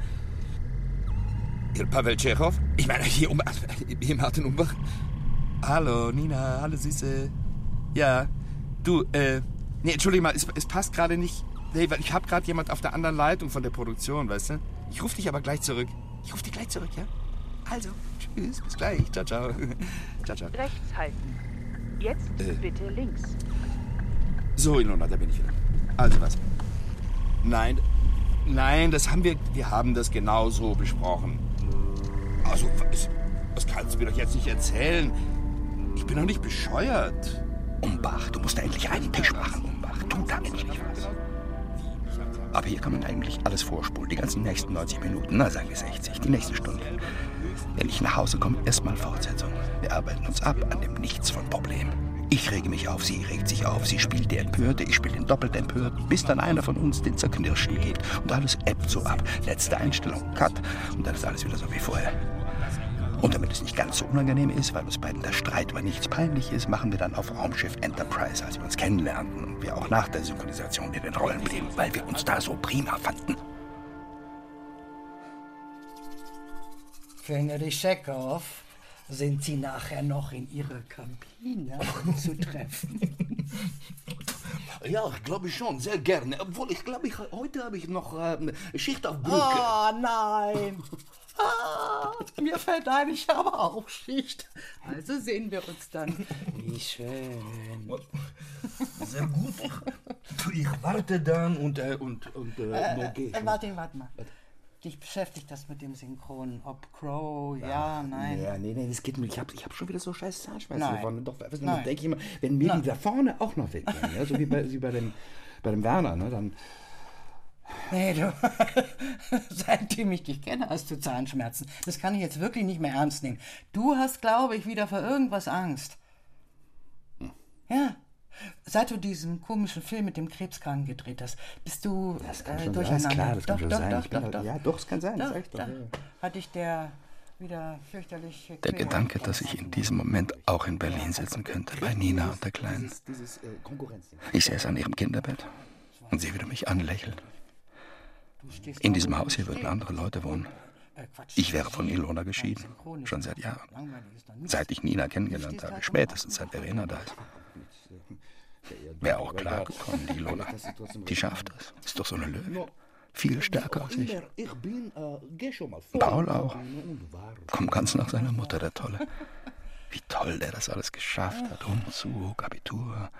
Pavel Tschechow? Ich meine, hier, um, hier Martin Umbach. Hallo, Nina, hallo Süße. Ja, du, äh, nee, entschuldige mal, es, es passt gerade nicht. Nee, weil ich habe gerade jemand auf der anderen Leitung von der Produktion, weißt du? Ich rufe dich aber gleich zurück. Ich rufe dich gleich zurück, ja? Also, tschüss, bis gleich. Ciao, ciao. ciao, ciao. Rechts halten. Jetzt Äh. bitte links. So, Ilona, da bin ich wieder. Also was? Nein, Nein, das haben wir. Wir haben das genauso besprochen. Also, was, was kannst du mir doch jetzt nicht erzählen? Ich bin doch nicht bescheuert. Umbach, du musst da endlich einen Tisch machen, Umbach. Tu da endlich was. Aber hier kann man eigentlich alles vorspulen. Die ganzen nächsten 90 Minuten, na sagen wir 60, die nächste Stunde. Wenn ich nach Hause komme, erstmal Fortsetzung. Wir arbeiten uns ab an dem Nichts von Problem. Ich rege mich auf, sie regt sich auf, sie spielt die Empörte, ich spiele den doppelt Empörten, bis dann einer von uns den Zerknirschten gibt. Und alles ebbt so ab. Letzte Einstellung, Cut. Und dann ist alles wieder so wie vorher. Und damit es nicht ganz so unangenehm ist, weil uns beiden der Streit über nichts peinlich ist, machen wir dann auf Raumschiff Enterprise, als wir uns kennenlernten wir auch nach der Synchronisation in den Rollen blieben, weil wir uns da so prima fanden. Fenrich Chekhov, sind Sie nachher noch in Ihrer Kabine anzutreffen? Ja, glaube ich schon, sehr gerne. Obwohl, ich glaube, ich, heute habe ich noch äh, Schicht auf Brücke. Ah, nein. Ah, mir fällt ein, ich habe auch Schicht. Also sehen wir uns dann. Wie schön. Sehr gut. Ich warte dann und, äh, und, und äh, Äh, äh, warte, warte mal. Dich beschäftigt das mit dem Synchron. Ob Crow, ja, nein. Ja, nee, nee, das geht mir. Ich habe ich hab schon wieder so scheiß Zahnschmerzen davon. Doch, weißt du, denke ich immer, wenn mir Nein. die da vorne auch noch weggehen, ja, so wie bei, wie bei, dem, bei dem Werner, ne, dann. Nee, du. Seitdem ich dich kenne, hast du Zahnschmerzen. Das kann ich jetzt wirklich nicht mehr ernst nehmen. Du hast, glaube ich, wieder vor irgendwas Angst. Ja. Seit du diesen komischen Film mit dem Krebskranken gedreht hast, bist du Das kann äh, schon sein, durcheinander. ist klar, das kann doch, schon doch, sein. Doch, Ich doch, halt- doch. ja, doch, es kann sein, Doch, sag ich doch, da ja, ja. Hat dich der wieder fürchterlich Der. Gedanke, dass ich in diesem Moment auch in Berlin sitzen könnte, bei Nina und der Kleinen. Äh. Ich säße an ihrem Kinderbett und sie würde mich anlächeln. In diesem Haus hier würden andere Leute wohnen. Ich wäre von Ilona geschieden, schon seit Jahren. Seit ich Nina kennengelernt habe, spätestens seit Verena da ist. Wäre auch klar gekommen, die Ilona. Die schafft das. Ist doch so eine Löwe. Viel stärker als ich. Paul auch. Kommt ganz nach seiner Mutter, der Tolle. Wie toll der das alles geschafft hat. Umzug, Abitur.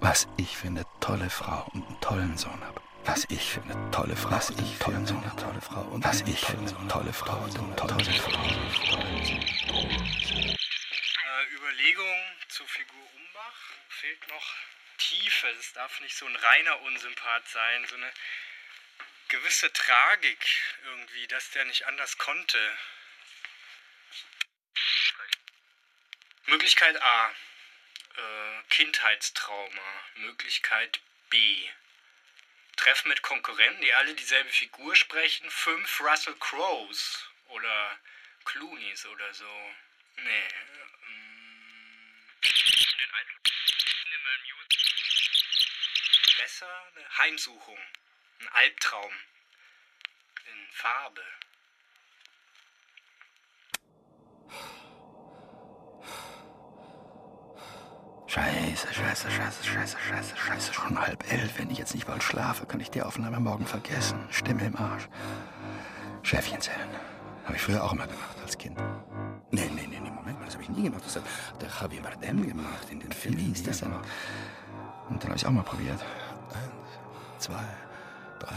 Was ich für eine tolle Frau und einen tollen Sohn habe. Was ich für eine tolle Frau was ich für eine tolle Frau und was ich für eine tolle Frau und eine tolle Frau. Äh, Überlegung zur Figur Umbach fehlt noch Tiefe. Es darf nicht so ein reiner Unsympath sein, so eine gewisse Tragik irgendwie, dass der nicht anders konnte. Möglichkeit A. Äh, Kindheitstrauma. Möglichkeit B. Treffen mit Konkurrenten, die alle dieselbe Figur sprechen. Fünf Russell Crowes oder Clooneys oder so. Nee. Besser eine Heimsuchung. Ein Albtraum. In Farbe. Scheiße, scheiße, scheiße, scheiße, scheiße, scheiße. Schon halb elf. Wenn ich jetzt nicht bald schlafe, kann ich die Aufnahme morgen vergessen. Stimme im Arsch. Schäfchen zählen. Habe ich früher auch immer gemacht als Kind. Nee, nee, nee, nee, Moment mal, das habe ich nie gemacht. Das hat der Javier Bardem gemacht in den Filmen. Wie hieß das denn? Und dann habe ich auch mal probiert. Eins, zwei, drei,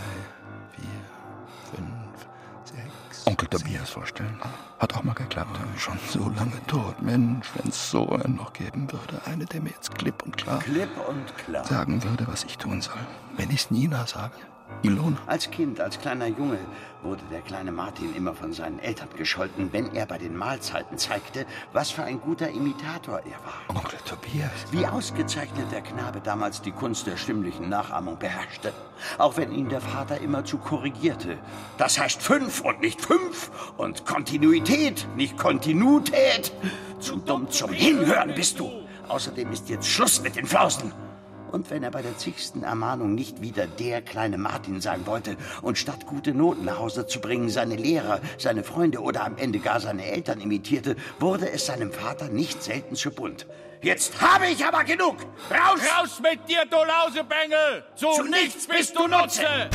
Tobias vorstellen. Hat auch mal geklappt. Schon so lange tot. Mensch, wenn es so einen noch geben würde. Eine, der mir jetzt klipp und klar, Klipp und klar. sagen würde, was ich tun soll. Wenn ich es Nina sage. Ilona. Als Kind, als kleiner Junge, wurde der kleine Martin immer von seinen Eltern gescholten, wenn er bei den Mahlzeiten zeigte, was für ein guter Imitator er war. Onkel Tobias. Wie ausgezeichnet der Knabe damals die Kunst der stimmlichen Nachahmung beherrschte. Auch wenn ihn der Vater immerzu korrigierte. Das heißt fünf und nicht fünf. Und Kontinuität, nicht Kontinutät. Zu dumm zum Hinhören bist du. Außerdem ist jetzt Schluss mit den Flausen. Und wenn er bei der zigsten Ermahnung nicht wieder der kleine Martin sein wollte und statt gute Noten nach Hause zu bringen seine Lehrer, seine Freunde oder am Ende gar seine Eltern imitierte, wurde es seinem Vater nicht selten zu bunt. Jetzt habe ich aber genug! Raus! Raus mit dir, du Lausebengel! Zu, Zu nichts bist du Nutze!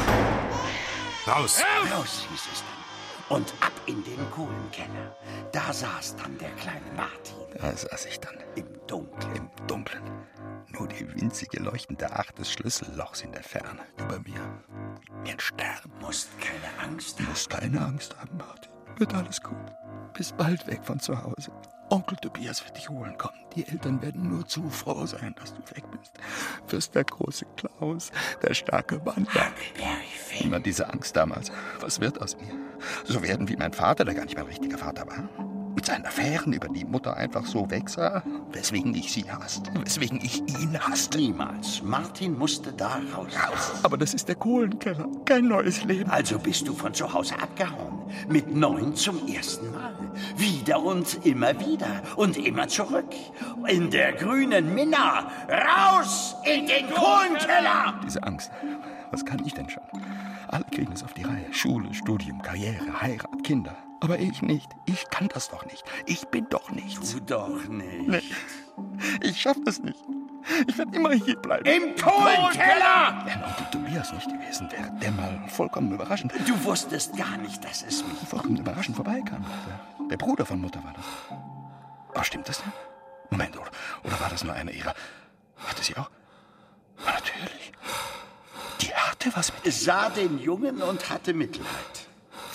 Raus! Raus, hieß es dann. Und ab in den Kohlenkeller. da saß dann der kleine Martin. Da saß ich dann. Im Dunkeln. Im Dunkeln. Nur die winzige leuchtende Acht des Schlüssellochs in der Ferne über mir. Ein Stern. Musst keine Angst haben. Musst keine Angst haben, Martin. Wird alles gut. Bist bald weg von zu Hause. Onkel Tobias wird dich holen kommen. Die Eltern werden nur zu froh sein, dass du weg bist. Wirst der große Klaus, der starke Wander. Immer diese Angst damals. Was wird aus mir? So werden wie mein Vater, der gar nicht mein richtiger Vater war. Seinen Affären, über die Mutter einfach so wegsah. Weswegen ich sie hasste. Weswegen ich ihn hasste. Niemals. Martin musste da raus. Raus. Aber das ist der Kohlenkeller. Kein neues Leben. Also bist du von zu Hause abgehauen. Mit neun zum ersten Mal. Wieder und immer wieder. Und immer zurück. In der grünen Minna. Raus in den Kohlenkeller! Diese Angst. Was kann ich denn schon? Alle kriegen es auf die Reihe. Schule, Studium, Karriere, Heirat, Kinder. Aber ich nicht. Ich kann das doch nicht. Ich bin doch nichts. Du doch nicht. Nee. Ich schaff das nicht. Ich werde immer hier bleiben. Im Kohlenkeller! Wenn Onkel Tobias nicht gewesen wäre, der mal vollkommen überraschend. Du wusstest gar nicht, dass es mich vollkommen überraschend vorbeikam. Der, der Bruder von Mutter war das. Aber stimmt das denn? Moment, oder, oder war das nur einer ihrer? Hatte sie auch? Natürlich. Die hatte was mit. Sah den Jungen und hatte Mitleid.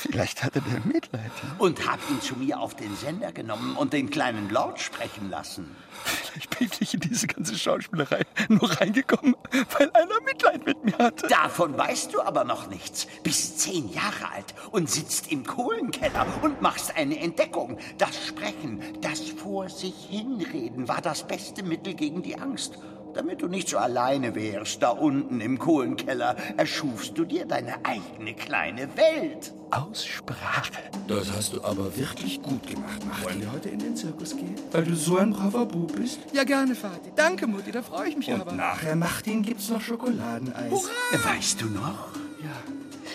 Vielleicht hatte der Mitleid. Und hab ihn zu mir auf den Sender genommen und den kleinen Lord sprechen lassen. Vielleicht bin ich in diese ganze Schauspielerei nur reingekommen, weil einer Mitleid mit mir hatte. Davon weißt du aber noch nichts. Bist zehn Jahre alt und sitzt im Kohlenkeller und machst eine Entdeckung. Das Sprechen, das vor sich hinreden war das beste Mittel gegen die Angst. Damit du nicht so alleine wärst, da unten im Kohlenkeller, erschufst du dir deine eigene kleine Welt. Aussprache. Das hast du aber wirklich gut gemacht, Martin. Wollen wir heute in den Zirkus gehen? Weil du so ein braver Bub bist? Ja, gerne, Vati. Danke, Mutti, da freue ich mich Und aber. nachher, Martin, gibt's noch Schokoladeneis. Hurra! Weißt du noch? Ja.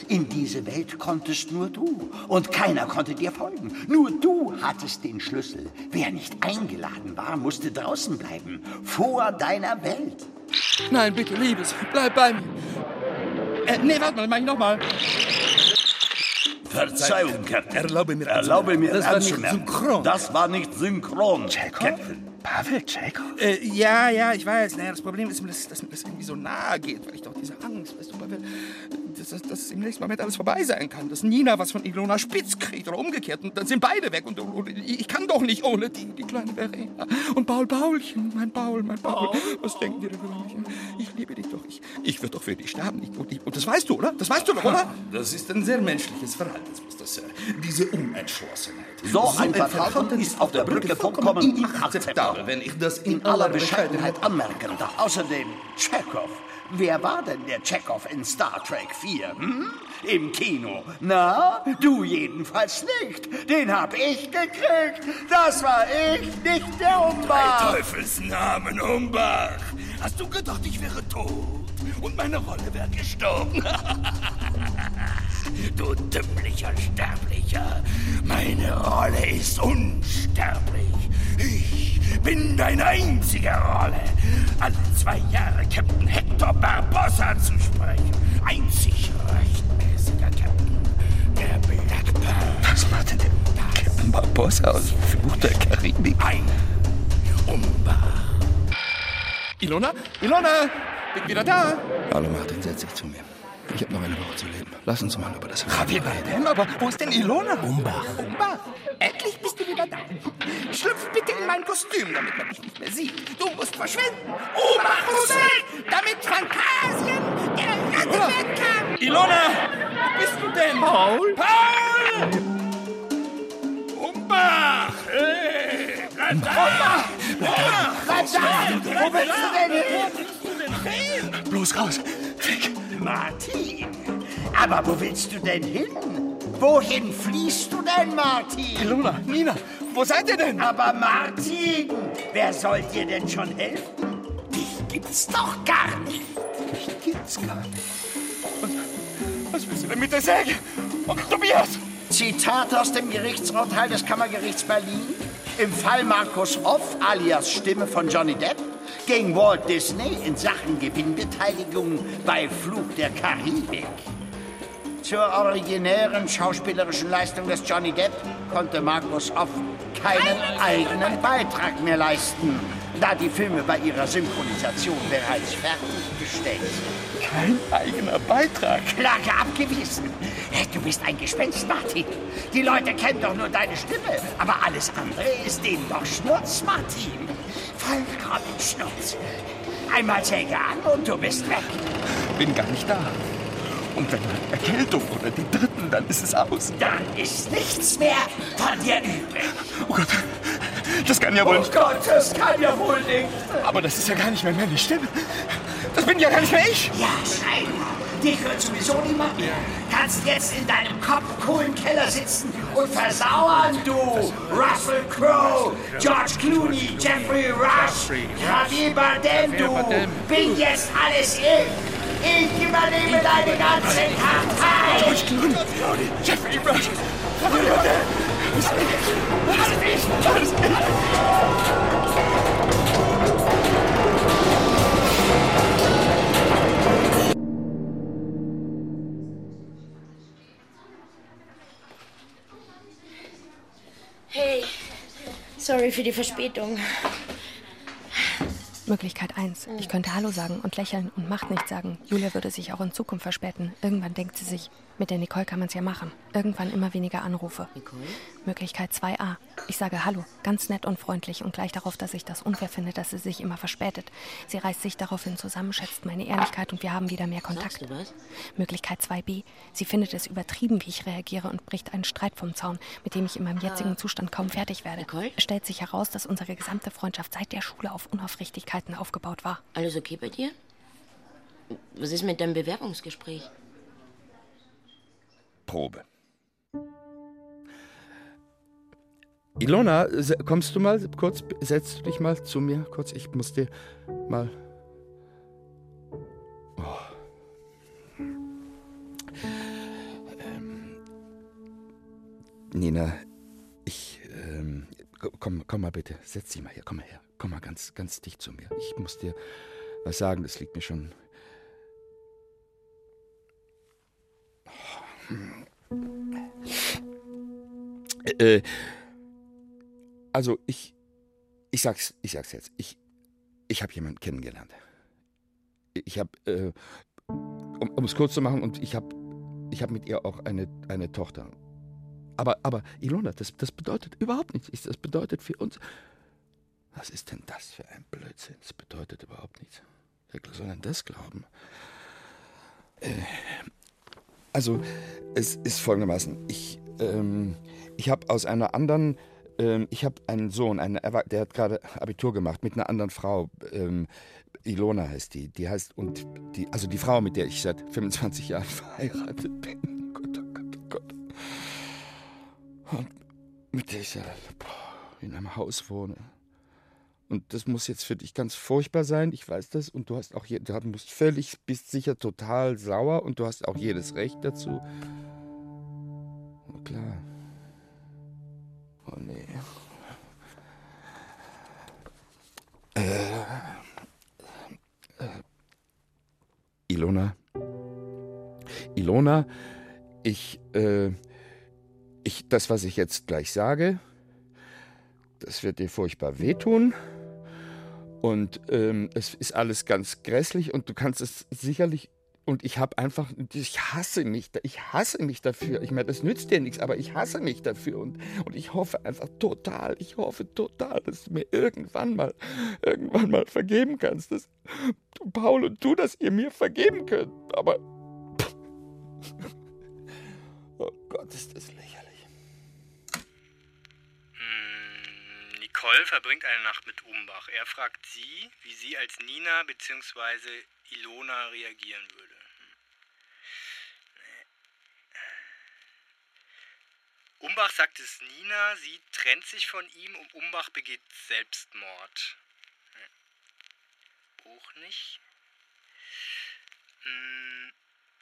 In diese Welt konntest nur du. Und keiner konnte dir folgen. Nur du hattest den Schlüssel. Wer nicht eingeladen war, musste draußen bleiben. Vor deiner Welt. Nein, bitte, Liebes, bleib bei mir. Äh, nee, warte mal, mach ich nochmal. Verzeihung, Captain. Erlaube mir Erlaube mir Das war nicht anzumerken. synchron. Das war nicht synchron, Chekhov? Captain. Pavel Chekhov? Äh, ja, ja, ich weiß. Naja, das Problem ist, dass, dass mir das irgendwie so nahe geht, weil ich doch diese Angst, weißt du, Pavel, dass, dass, dass im nächsten Moment alles vorbei sein kann. Dass Nina was von Ilona Spitz kriegt oder umgekehrt und dann sind beide weg. Und, und ich kann doch nicht ohne die, die kleine Verena. Und Paul Paulchen, mein Paul, mein Paul. Was denken die denn über mich? Ich liebe dich doch. Ich, ich würde doch für dich sterben. Ich, und, ich, und das weißt du, oder? Das weißt du doch, oder? Das ist ein sehr menschliches Verhaltensmuster, Sir. Diese Unentschlossenheit. So ein Verhalten ist auf der Brücke vollkommen inakzeptabel. wenn ich das In aller Bescheidenheit anmerken darf. Außerdem, Chekhov. Wer war denn der Chekhov in Star Trek 4? Hm? Im Kino. Na, du jedenfalls nicht. Den hab ich gekriegt. Das war ich, nicht der Umbach. Teufels Namen, Umbach! Hast du gedacht, ich wäre tot? Und meine Rolle wäre gestorben? du dümmlicher Sterblicher! Meine Rolle ist unsterblich. Ich bin deine einzige Rolle. Alle zwei Jahre Captain Hector Barbossa zu sprechen. Einzig rechtmäßiger Captain der Black Pearl. Was macht denn der Captain Barbossa aus Fluch der Karibik? Ein Umbach. Ilona? Ilona! Bin wieder da! Hallo Martin, setz dich zu mir. Ich habe noch eine Woche zu leben. Lass uns mal über das Wir beide? Aber wo ist denn Ilona? Umbach. Umbach, endlich bist du wieder da. Schlüpf bitte in mein Kostüm, damit man dich nicht mehr sieht. Du musst verschwinden. Umbach muss weg, damit Phantasien gerettet werden kann. Ilona! Wo bist du denn? Paul? Paul! Umbach! Hey, bleib da! Bleib da! Wo willst du denn hin? Bloß raus! Weg! Martin! Aber wo willst du denn hin? Wohin fliehst du denn, Martin? Ilona, Nina, wo seid ihr denn? Aber Martin, wer soll dir denn schon helfen? Dich gibt's doch gar nicht. Mich gibt's gar nicht. Was, was willst du denn mit der Säge? Und Tobias! Zitat aus dem Gerichtsurteil des Kammergerichts Berlin. Im Fall Markus Hoff alias Stimme von Johnny Depp gegen Walt Disney in Sachen Gewinnbeteiligung bei Fluch der Karibik. Zur originären schauspielerischen Leistung des Johnny Depp konnte Markus Hoff keinen eigenen Beitrag mehr leisten, da die Filme bei ihrer Synchronisation bereits fertiggestellt sind. Kein eigener Beitrag. Klage abgewiesen. Du bist ein Gespenst, Martin. Die Leute kennen doch nur deine Stimme, aber alles andere ist denen doch Schnurz, Martin. Vollkommen Schnurz. Einmal Säge an und du bist weg. Bin gar nicht da. Und wenn eine Erkältung oder die dritten, dann ist es aus. Dann ist nichts mehr von dir übrig. Oh Gott, das kann ja wohl Oh nicht. Gott, das kann ja wohl nicht. Aber das ist ja gar nicht mehr meine Stimme. Das bin ja gar nicht mehr ich. Ja, schreien. Dich hört sowieso niemand mehr. Kannst jetzt in deinem Kopfkohlenkeller sitzen und versauern, du. Russell Crowe, George Clooney, Jeffrey Rush, Javier Bardem, du. Bin jetzt alles ich. Ich übernehme deine ganze Kartei. George Clooney, Jeffrey Rush, Javier Bardem. Das ist ich. Das ist ich. Sorry für die Verspätung. Möglichkeit 1. Ich könnte Hallo sagen und lächeln und Macht nicht sagen. Julia würde sich auch in Zukunft verspäten. Irgendwann denkt sie sich, mit der Nicole kann man es ja machen. Irgendwann immer weniger Anrufe. Nicole? Möglichkeit 2a. Ich sage Hallo, ganz nett und freundlich und gleich darauf, dass ich das unfair finde, dass sie sich immer verspätet. Sie reißt sich daraufhin zusammen, schätzt meine Ehrlichkeit und wir haben wieder mehr Kontakt. Möglichkeit 2b. Sie findet es übertrieben, wie ich reagiere und bricht einen Streit vom Zaun, mit dem ich in meinem jetzigen Zustand kaum fertig werde. Es stellt sich heraus, dass unsere gesamte Freundschaft seit der Schule auf Unaufrichtigkeiten aufgebaut war. Alles okay bei dir? Was ist mit deinem Bewerbungsgespräch? Probe. Ilona, kommst du mal kurz, setzt du dich mal zu mir kurz, ich muss dir mal... Oh. Ähm, Nina, komm, komm mal bitte, setz dich mal her, komm mal her, komm mal ganz, ganz dicht zu mir. Ich muss dir was sagen, das liegt mir schon... Äh, also ich, ich sag's, ich sag's jetzt. Ich, ich habe jemanden kennengelernt. Ich habe, äh, um um es kurz zu machen, und ich habe, ich habe mit ihr auch eine, eine Tochter. Aber, aber Ilona, das, das bedeutet überhaupt nichts. Ich- Das bedeutet für uns. Was ist denn das für ein Blödsinn? Das bedeutet überhaupt nichts. Wer soll denn das glauben? Äh, also, es ist folgendermaßen. Ich, ähm, ich habe aus einer anderen, ähm, ich habe einen Sohn, einen, der hat gerade Abitur gemacht mit einer anderen Frau. Ähm, Ilona heißt die. Die heißt, und die, also die Frau, mit der ich seit 25 Jahren verheiratet bin. Und mit der ich ja, in einem Haus wohne. Und das muss jetzt für dich ganz furchtbar sein, ich weiß das. Und du hast auch je, du musst völlig, bist sicher total sauer und du hast auch jedes Recht dazu. Na klar. Oh nee. Äh, äh, Ilona. Ilona, ich, äh, ich, das, was ich jetzt gleich sage, das wird dir furchtbar wehtun. Und ähm, es ist alles ganz grässlich und du kannst es sicherlich. Und ich habe einfach, ich hasse mich, ich hasse mich dafür. Ich meine, das nützt dir nichts, aber ich hasse mich dafür und, und ich hoffe einfach total, ich hoffe total, dass du mir irgendwann mal, irgendwann mal vergeben kannst, dass du, Paul und du, dass ihr mir vergeben könnt. Aber, oh Gott, ist das lächerlich. Hm, Nicole verbringt eine Nacht mit Umbach. Er fragt sie, wie sie als Nina bzw. Ilona reagieren würde. Umbach sagt es Nina, sie trennt sich von ihm und Umbach begeht Selbstmord. Hm. Auch nicht. Hm,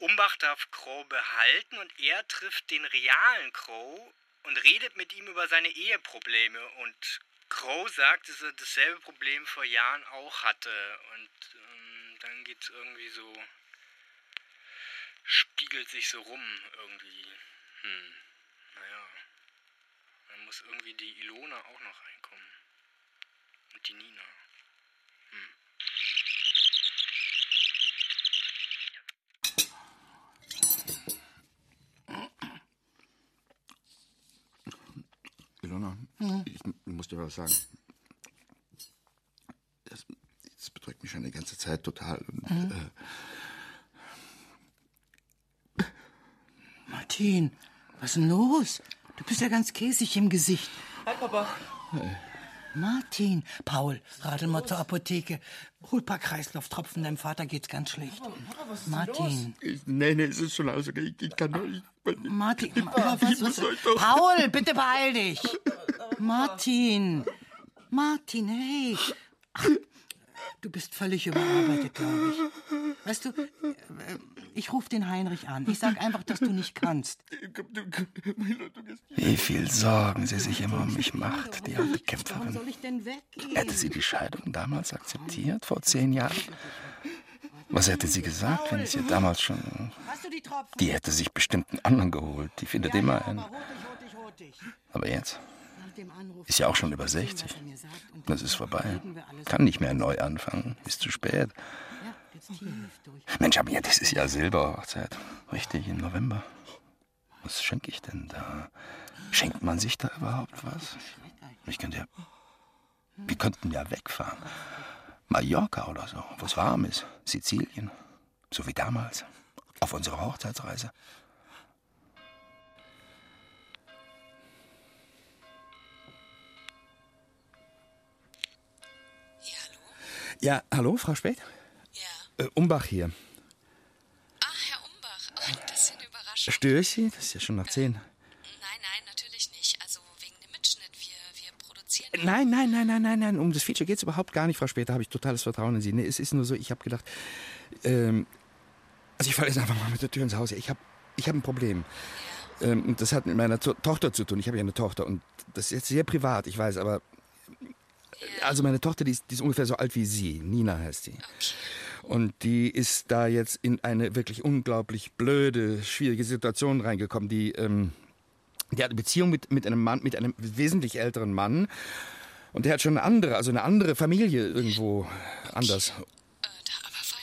Umbach darf Crow behalten und er trifft den realen Crow und redet mit ihm über seine Eheprobleme. Und Crow sagt, dass er dasselbe Problem vor Jahren auch hatte. Und ähm, dann geht's irgendwie so. spiegelt sich so rum irgendwie. Hm. Naja. Dann muss irgendwie die Ilona auch noch reinkommen. Und die Nina. Hm. Ilona, Hm? Ich muss dir was sagen. Das, das bedrückt mich schon die ganze Zeit total. Und, Hm? äh, Martin, was ist denn los? Du bist ja ganz käsig im Gesicht. Hi, Papa. Martin, Paul, radel mal zur Apotheke. Hol paar Kreislauftropfen, deinem Vater geht's ganz schlecht. Martin. ich, nee, nee, es ist schon okay. Ich, ich kann nur. Ich, Martin, ich, was, ich was, euch doch. Paul, bitte beeil dich. Martin, Martin, hey. Ach, du bist völlig überarbeitet, glaube ich. Weißt du, äh, ich rufe den Heinrich an. Ich sag einfach, dass du nicht kannst. Wie viel Sorgen sie sich immer um mich macht, die alte Kämpferin. Hätte sie die Scheidung damals akzeptiert, vor zehn Jahren? Was hätte sie gesagt, wenn ich sie damals schon... Hast du die Tropfen? Die hätte sich bestimmt einen anderen geholt. Die findet immer einen. Aber jetzt ist ja auch schon über 60. Das ist vorbei. Kann nicht mehr neu anfangen. Ist zu spät. Mensch, aber ja, das ist ja Silberhochzeit. Richtig, im November. Was schenke ich denn da? Schenkt man sich da überhaupt was? Ich könnte ja. Wir könnten ja wegfahren. Mallorca oder so, wo es warm ist. Sizilien. So wie damals. Auf unserer Hochzeitsreise. Ja, hallo, Frau Spät? Ja. Äh, Umbach hier. Ach, Herr Umbach, oh, das ist ja eine Überraschung. Störe ich Sie? Das ist ja schon nach zehn. Nein, nein, natürlich nicht. Also wegen dem Mitschnitt. Wir, wir produzieren. Nein, nein, nein, nein, nein, nein. Um das Feature geht es überhaupt gar nicht, Frau Spät. Da habe ich totales Vertrauen in Sie. Nee, es ist nur so, ich habe gedacht, ähm, also ich falle jetzt einfach mal mit der Tür ins Haus. Ich habe ich hab ein Problem. Ähm, und das hat mit meiner to Tochter zu tun. Ich habe ja eine Tochter und das ist jetzt sehr privat, ich weiß, aber also meine Tochter, die ist, die ist ungefähr so alt wie Sie. Nina heißt sie. Und die ist da jetzt in eine wirklich unglaublich blöde, schwierige Situation reingekommen. Die, ähm, die hat eine Beziehung mit, mit einem Mann, mit einem wesentlich älteren Mann. Und der hat schon eine andere, also eine andere Familie irgendwo anders.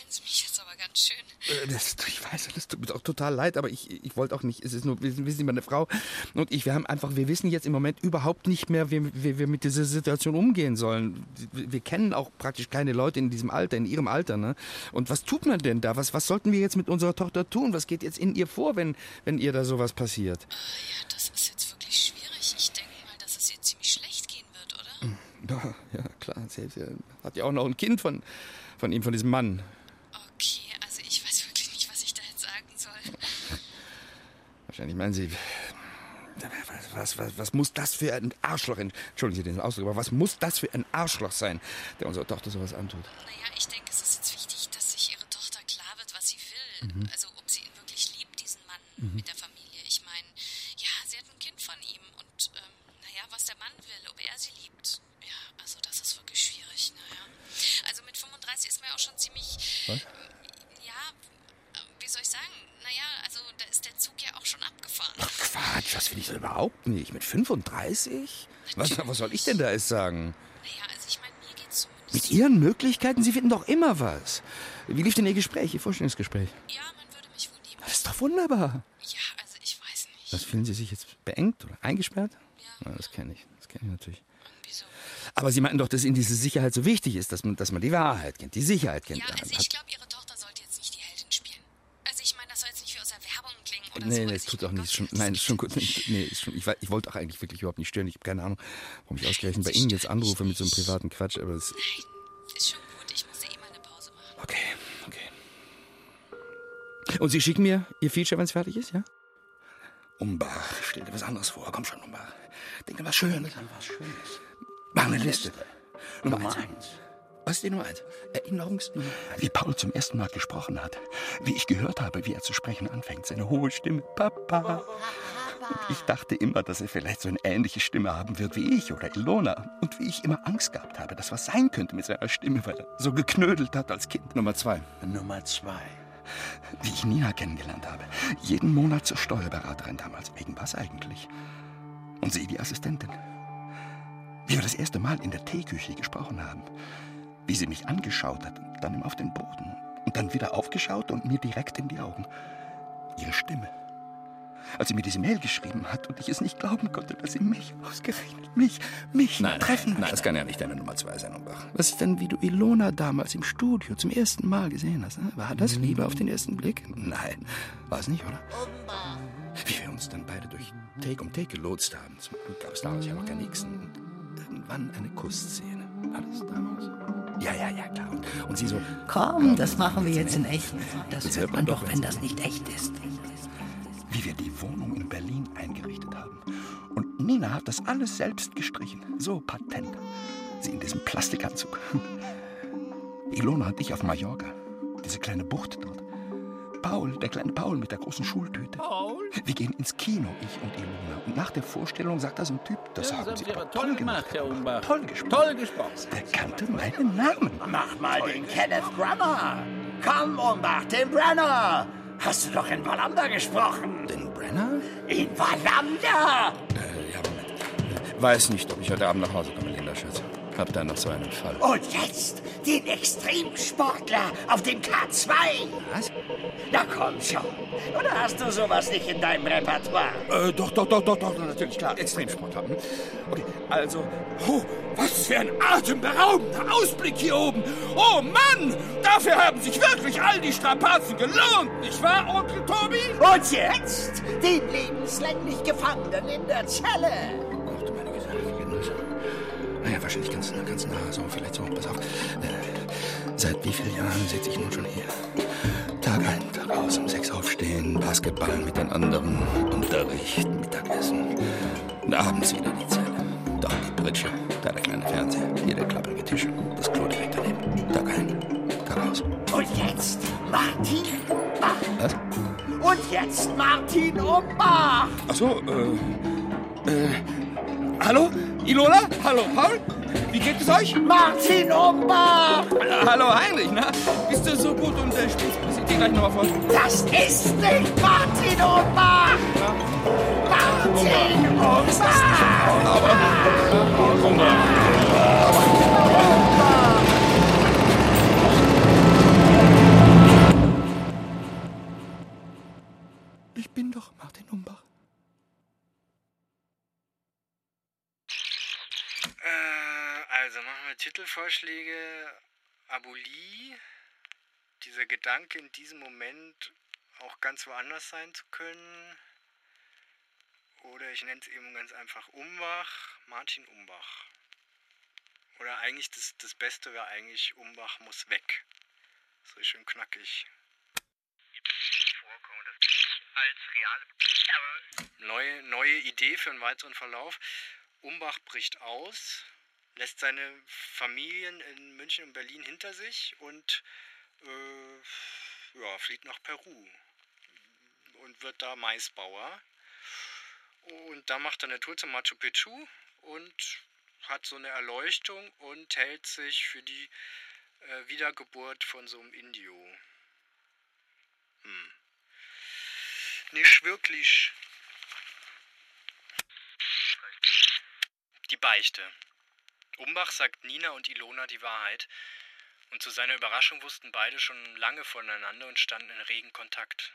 Sie mich jetzt aber ganz schön. Äh, Das, ich weiß, das tut mir auch total leid, aber ich, ich wollte auch nicht. Es ist nur, wir sind, wir sind meine Frau und ich, wir haben einfach, wir wissen jetzt im Moment überhaupt nicht mehr, wie, wie wir mit dieser Situation umgehen sollen. Wir wir kennen auch praktisch keine Leute in diesem Alter, in ihrem Alter, ne? Und was tut man denn da? Was, was sollten wir jetzt mit unserer Tochter tun? Was geht jetzt in ihr vor, wenn, wenn ihr da sowas passiert? Ja, das ist jetzt wirklich schwierig. Ich denke mal, dass es ihr ziemlich schlecht gehen wird, oder? Ja, ja klar. Sie hat ja, hat ja auch noch ein Kind von, von ihm, von diesem Mann. Okay, also ich weiß wirklich nicht, was ich da jetzt sagen soll. Wahrscheinlich meinen Sie, was, was, was, muss das für ein Arschloch, entschuldigen Sie den Ausdruck, aber was muss das für ein Arschloch sein, der unserer Tochter sowas antut? Naja, ich denke, es ist jetzt wichtig, dass sich ihre Tochter klar wird, was sie will. Mhm. Also, ob sie ihn wirklich liebt, diesen Mann Mhm. mit der Familie. Ich meine, ja, sie hat ein Kind von ihm und, ähm, naja, was der Mann will, ob er sie liebt. Ja, also, das ist wirklich schwierig, naja. Also, mit 35 ist man ja auch schon ziemlich. Was? Ja, wie soll ich sagen? Naja, also, da ist der Zug ja auch schon abgefahren. Ach Quatsch, das will ich doch überhaupt nicht. Mit 35? Was, was soll ich denn da jetzt sagen? Naja, also, ich meine, mir geht's zumindest. Mit Ihren Möglichkeiten, Sie finden doch immer was. Wie lief denn Ihr Gespräch, Ihr Vorstellungsgespräch? Ja, man würde mich wohl nehmen. Das ist doch wunderbar. Ja, also, ich weiß nicht. Was fühlen Sie sich jetzt beengt oder eingesperrt? Ja. das kenne ich. Das kenne ich natürlich. Aber Sie meinten doch, dass Ihnen diese Sicherheit so wichtig ist, dass man, dass man die Wahrheit kennt, die Sicherheit kennt. Ja, also ich glaube, ihre Tochter sollte jetzt nicht die Heldin spielen. Also ich meine, das soll jetzt nicht wie aus der Werbung oder Nee, nee, es tut auch nicht. Schon, nein, ist schon gut. Nee, ist schon, ich, ich wollte auch eigentlich wirklich überhaupt nicht stören. Ich habe keine Ahnung, warum ich ausgerechnet bei Ihnen jetzt anrufe mit so einem privaten Quatsch. Aber es, Ist schon gut, ich muss ja eh mal eine Pause machen. Okay, okay. Und Sie schicken mir Ihr Feature, wenn es fertig ist, ja? Umbach, stell dir was anderes vor. Komm schon, Umbach. Denk an was Schönes. An was Schönes. Mach eine Liste. Nummer eins. Was ist die Nummer eins? Erinnerungsnummer Wie Paul zum ersten Mal gesprochen hat. Wie ich gehört habe, wie er zu sprechen anfängt. Seine hohe Stimme. Papa. Und ich dachte immer, dass er vielleicht so eine ähnliche Stimme haben wird wie ich oder Ilona. Und wie ich immer Angst gehabt habe, dass was sein könnte mit seiner Stimme, weil er so geknödelt hat als Kind. Nummer zwei. Nummer zwei. Wie ich Nina kennengelernt habe. Jeden Monat zur Steuerberaterin damals. Wegen was eigentlich? Und sie die Assistentin. Wie wir das erste Mal in der Teeküche gesprochen haben. Wie sie mich angeschaut hat und dann immer auf den Boden. Und dann wieder aufgeschaut und mir direkt in die Augen. Ihre Stimme. Als sie mir diese Mail geschrieben hat und ich es nicht glauben konnte, dass sie mich, ausgerechnet mich, mich Nein, treffen nein, nein, das kann ja nicht deine Nummer zwei sein, Umbach. Was ist denn, wie du Ilona damals im Studio zum ersten Mal gesehen hast? ne? War das Liebe auf den ersten Blick? Nein, war es nicht, oder? Wie wir uns dann beide durch Take um Take gelotst haben. Zum Glück gab es damals ja noch kein Nixon. Und irgendwann eine Kussszene. War das damals? Ja, ja, ja, klar. Und, sie so, Komm, das machen wir jetzt in echt. Das hört man doch, wenn das nicht echt ist. wie wir die Wohnung in Berlin eingerichtet haben. Und Nina hat das alles selbst gestrichen. So patent. Sie in diesem Plastikanzug. Ilona und ich auf Mallorca. Diese kleine Bucht dort. Paul, der kleine Paul mit der großen Schultüte. Paul? Wir gehen ins Kino, ich und Ilona. Und nach der Vorstellung sagt da so ein Typ, das Ja, haben haben Sie aber toll toll gemacht. Herr Umbach. Toll gesprochen. Toll gesprochen. Der kannte meinen Namen. Mach mal den Kenneth Brenner. Komm, Umbach, den Brenner. Hast du doch in Wallander gesprochen? Den Brenner? In Wallander? Äh, ja, Moment. Weiß nicht, ob ich heute Abend nach Hause komme, Linda, Schatz. Hab da noch so einen Fall. Und jetzt den Extremsportler auf dem K2. Was? Na komm schon. Oder hast du sowas nicht in deinem Repertoire? Äh, doch, doch, doch, doch, doch, natürlich, klar. Extremsport haben. Okay, also. Oh, was für ein atemberaubender Ausblick hier oben. Oh Mann, dafür haben sich wirklich all die Strapazen gelohnt, nicht wahr, Onkel Tobi? Und jetzt den lebenslänglich Gefangenen in der Zelle. Naja, wahrscheinlich ganz, ganz nah, so, vielleicht so, pass auf. Äh, seit wie vielen Jahren sitze ich nun schon hier? Tag ein, Tag aus, um sechs aufstehen, Basketball mit den anderen, Unterricht, Mittagessen. Und abends wieder die Zelle. Dort die Pritsche, da der kleine Fernseher, hier der klapprige Tisch, das Klo direkt daneben. Tag ein, Tag aus. Und jetzt Martin Umbach. Was? Und jetzt Martin Umbach. Ach so, äh, äh, hallo? Ilona? Hallo, Paul? Wie geht es euch? Martin Umbach. Äh, hallo, Heinrich, na? Bist du so gut und äh, spielst spielst dir gleich nochmal vor? Das ist nicht Martin Umbach. Martin Ich Titelvorschläge. Abulie. Dieser Gedanke, in diesem Moment auch ganz woanders sein zu können. Oder ich nenne es eben ganz einfach Umbach, Martin Umbach. Oder eigentlich das, das Beste wäre eigentlich Umbach muss weg. So schön knackig. Neue, neue Idee für einen weiteren Verlauf. Umbach bricht aus, lässt seine Familien in München und Berlin hinter sich und äh, ja, flieht nach Peru und wird da Maisbauer. Und da macht er eine Tour zum Machu Picchu und hat so eine Erleuchtung und hält sich für die äh, Wiedergeburt von so einem Indio. Hm. Nicht wirklich. Die Beichte. Umbach sagt Nina und Ilona die Wahrheit. Und zu seiner Überraschung wussten beide schon lange voneinander und standen in regen Kontakt.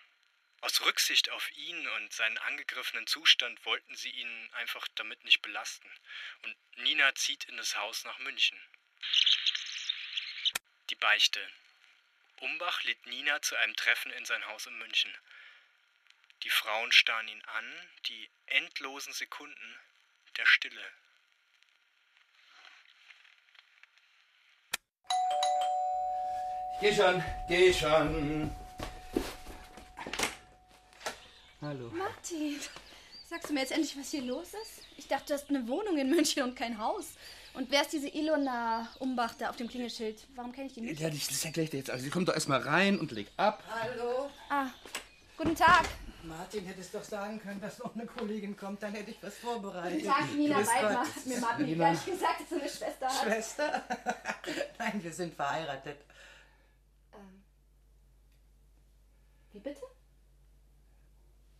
Aus Rücksicht auf ihn und seinen angegriffenen Zustand wollten sie ihn einfach damit nicht belasten. Und Nina zieht in das Haus nach München. Die Beichte. Umbach lädt Nina zu einem Treffen in sein Haus in München. Die Frauen starren ihn an, die endlosen Sekunden der Stille. Geh schon, geh schon. Hallo. Martin, sagst du mir jetzt endlich, was hier los ist? Ich dachte, du hast eine Wohnung in München und kein Haus. Und wer ist diese Ilona Umbach da auf dem Klingelschild? Warum kenne ich die nicht? Ja, das das erkläre ich dir jetzt. Also, sie kommt doch erstmal rein und legt ab. Hallo? Ah, guten Tag. Martin, hättest doch sagen können, dass noch eine Kollegin kommt, dann hätte ich was vorbereitet. Guten Tag, Nina. Gott. Hat mir Martin Nina. gar nicht gesagt, dass du eine Schwester hast. Schwester? Nein, wir sind verheiratet. Wie bitte?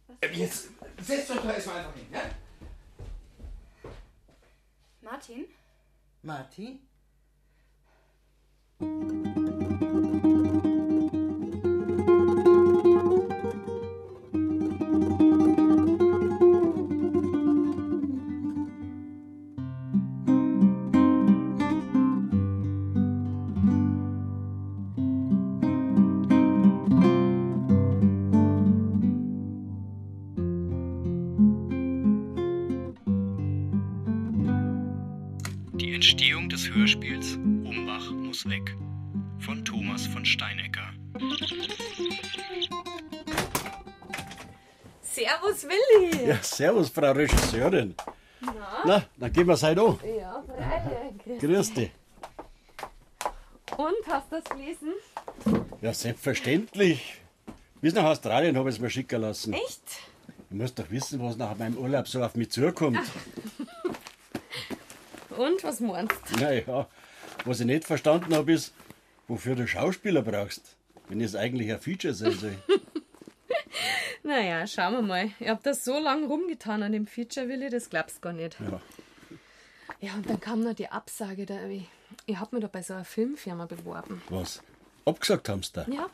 Was? Jetzt setzt euch doch erstmal einfach hin, ne? Martin? Martin? Entstehung des Hörspiels Umbach muss weg von Thomas von Steinecker. Servus, Willi. Ja, servus, Frau Regisseurin. Na? Na, dann gehen wir's halt an. Ja, freilich. Grüß dich. Und, hast du das gelesen? Ja, selbstverständlich. Bis nach Australien habe ich es mir schicken lassen. Echt? Ich muss doch wissen, was nach meinem Urlaub so auf mich zukommt. Und, was meinst Naja, was ich nicht verstanden habe, ist, wofür du Schauspieler brauchst, wenn es eigentlich ein Feature sein soll. Naja, schauen wir mal. Ich hab da so lange rumgetan an dem Feature, Willi, das glaubst du gar nicht. Ja. Ja, und dann kam noch die Absage, da ich, ich hab mich da bei so einer Filmfirma beworben. Was? Abgesagt haben sie da? Ja.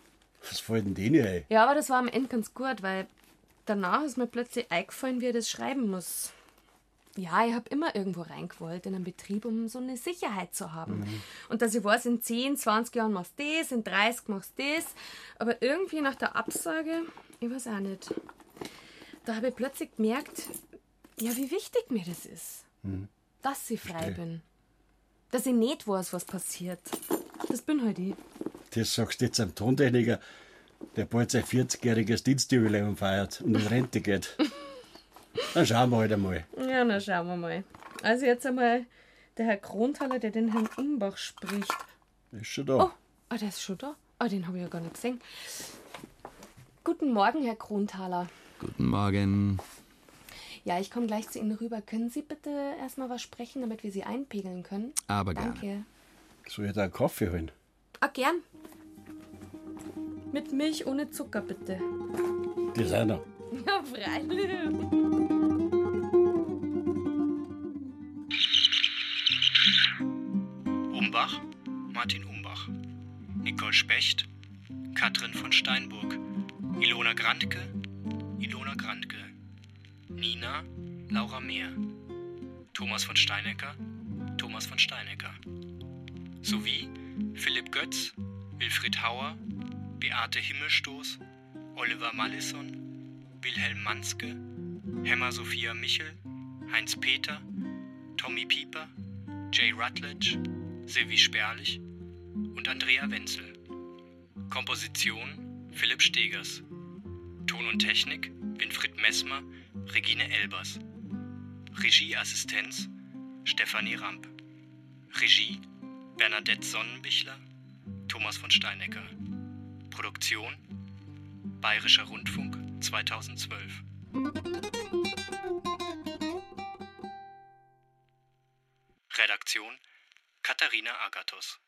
Was fällt denn denen ein? Ja, aber das war am Ende ganz gut, weil danach ist mir plötzlich eingefallen, wie ich das schreiben muss. Ja, ich hab immer irgendwo reingewollt in einen Betrieb, um so eine Sicherheit zu haben. Mhm. Und dass ich weiß, in 10, 20 Jahren machst du das, in 30 machst du das. Aber irgendwie nach der Absage, ich weiß auch nicht, da habe ich plötzlich gemerkt, ja, wie wichtig mir das ist, Mhm. dass ich frei Versteh. bin. Dass ich nicht weiß, was passiert. Das bin halt ich. Das sagst du jetzt einem Tontechniker, der bald sein 40-jähriges Dienstjubiläum feiert und in Rente geht. Dann schauen wir halt einmal. Ja, na schauen wir mal. Also jetzt einmal der Herr Kronthaler, der den Herrn Umbach spricht. Ist schon da. Oh, ah, der ist schon da? Ah, den habe ich ja gar nicht gesehen. Guten Morgen, Herr Kronthaler. Guten Morgen. Ja, ich komme gleich zu Ihnen rüber. Können Sie bitte erstmal was sprechen, damit wir Sie einpegeln können? Aber gerne. Danke. Soll ich da einen Kaffee holen? Ah, gern. Mit Milch ohne Zucker, bitte. Die sind noch. Ja, freilich. Umbach, Martin Umbach. Nicole Specht, Katrin von Steinburg. Ilona Grandke, Ilona Grandke. Nina, Laura Mehr. Thomas von Steinecker, Thomas von Steinecker. Sowie Philipp Götz, Wilfried Hauer, Beate Himmelstoß, Oliver Mallisson, Wilhelm Manske, Hemmer Sophia Michel, Heinz Peter, Tommy Pieper, Jay Rutledge, Silvi Sperlich und Andrea Wenzel. Komposition Philipp Stegers. Ton und Technik Winfried Messmer, Regine Elbers. Regieassistenz Stefanie Ramp. Regie Bernadette Sonnenbichler, Thomas von Steinecker. Produktion Bayerischer Rundfunk 2012. Redaktion Katharina Agathos.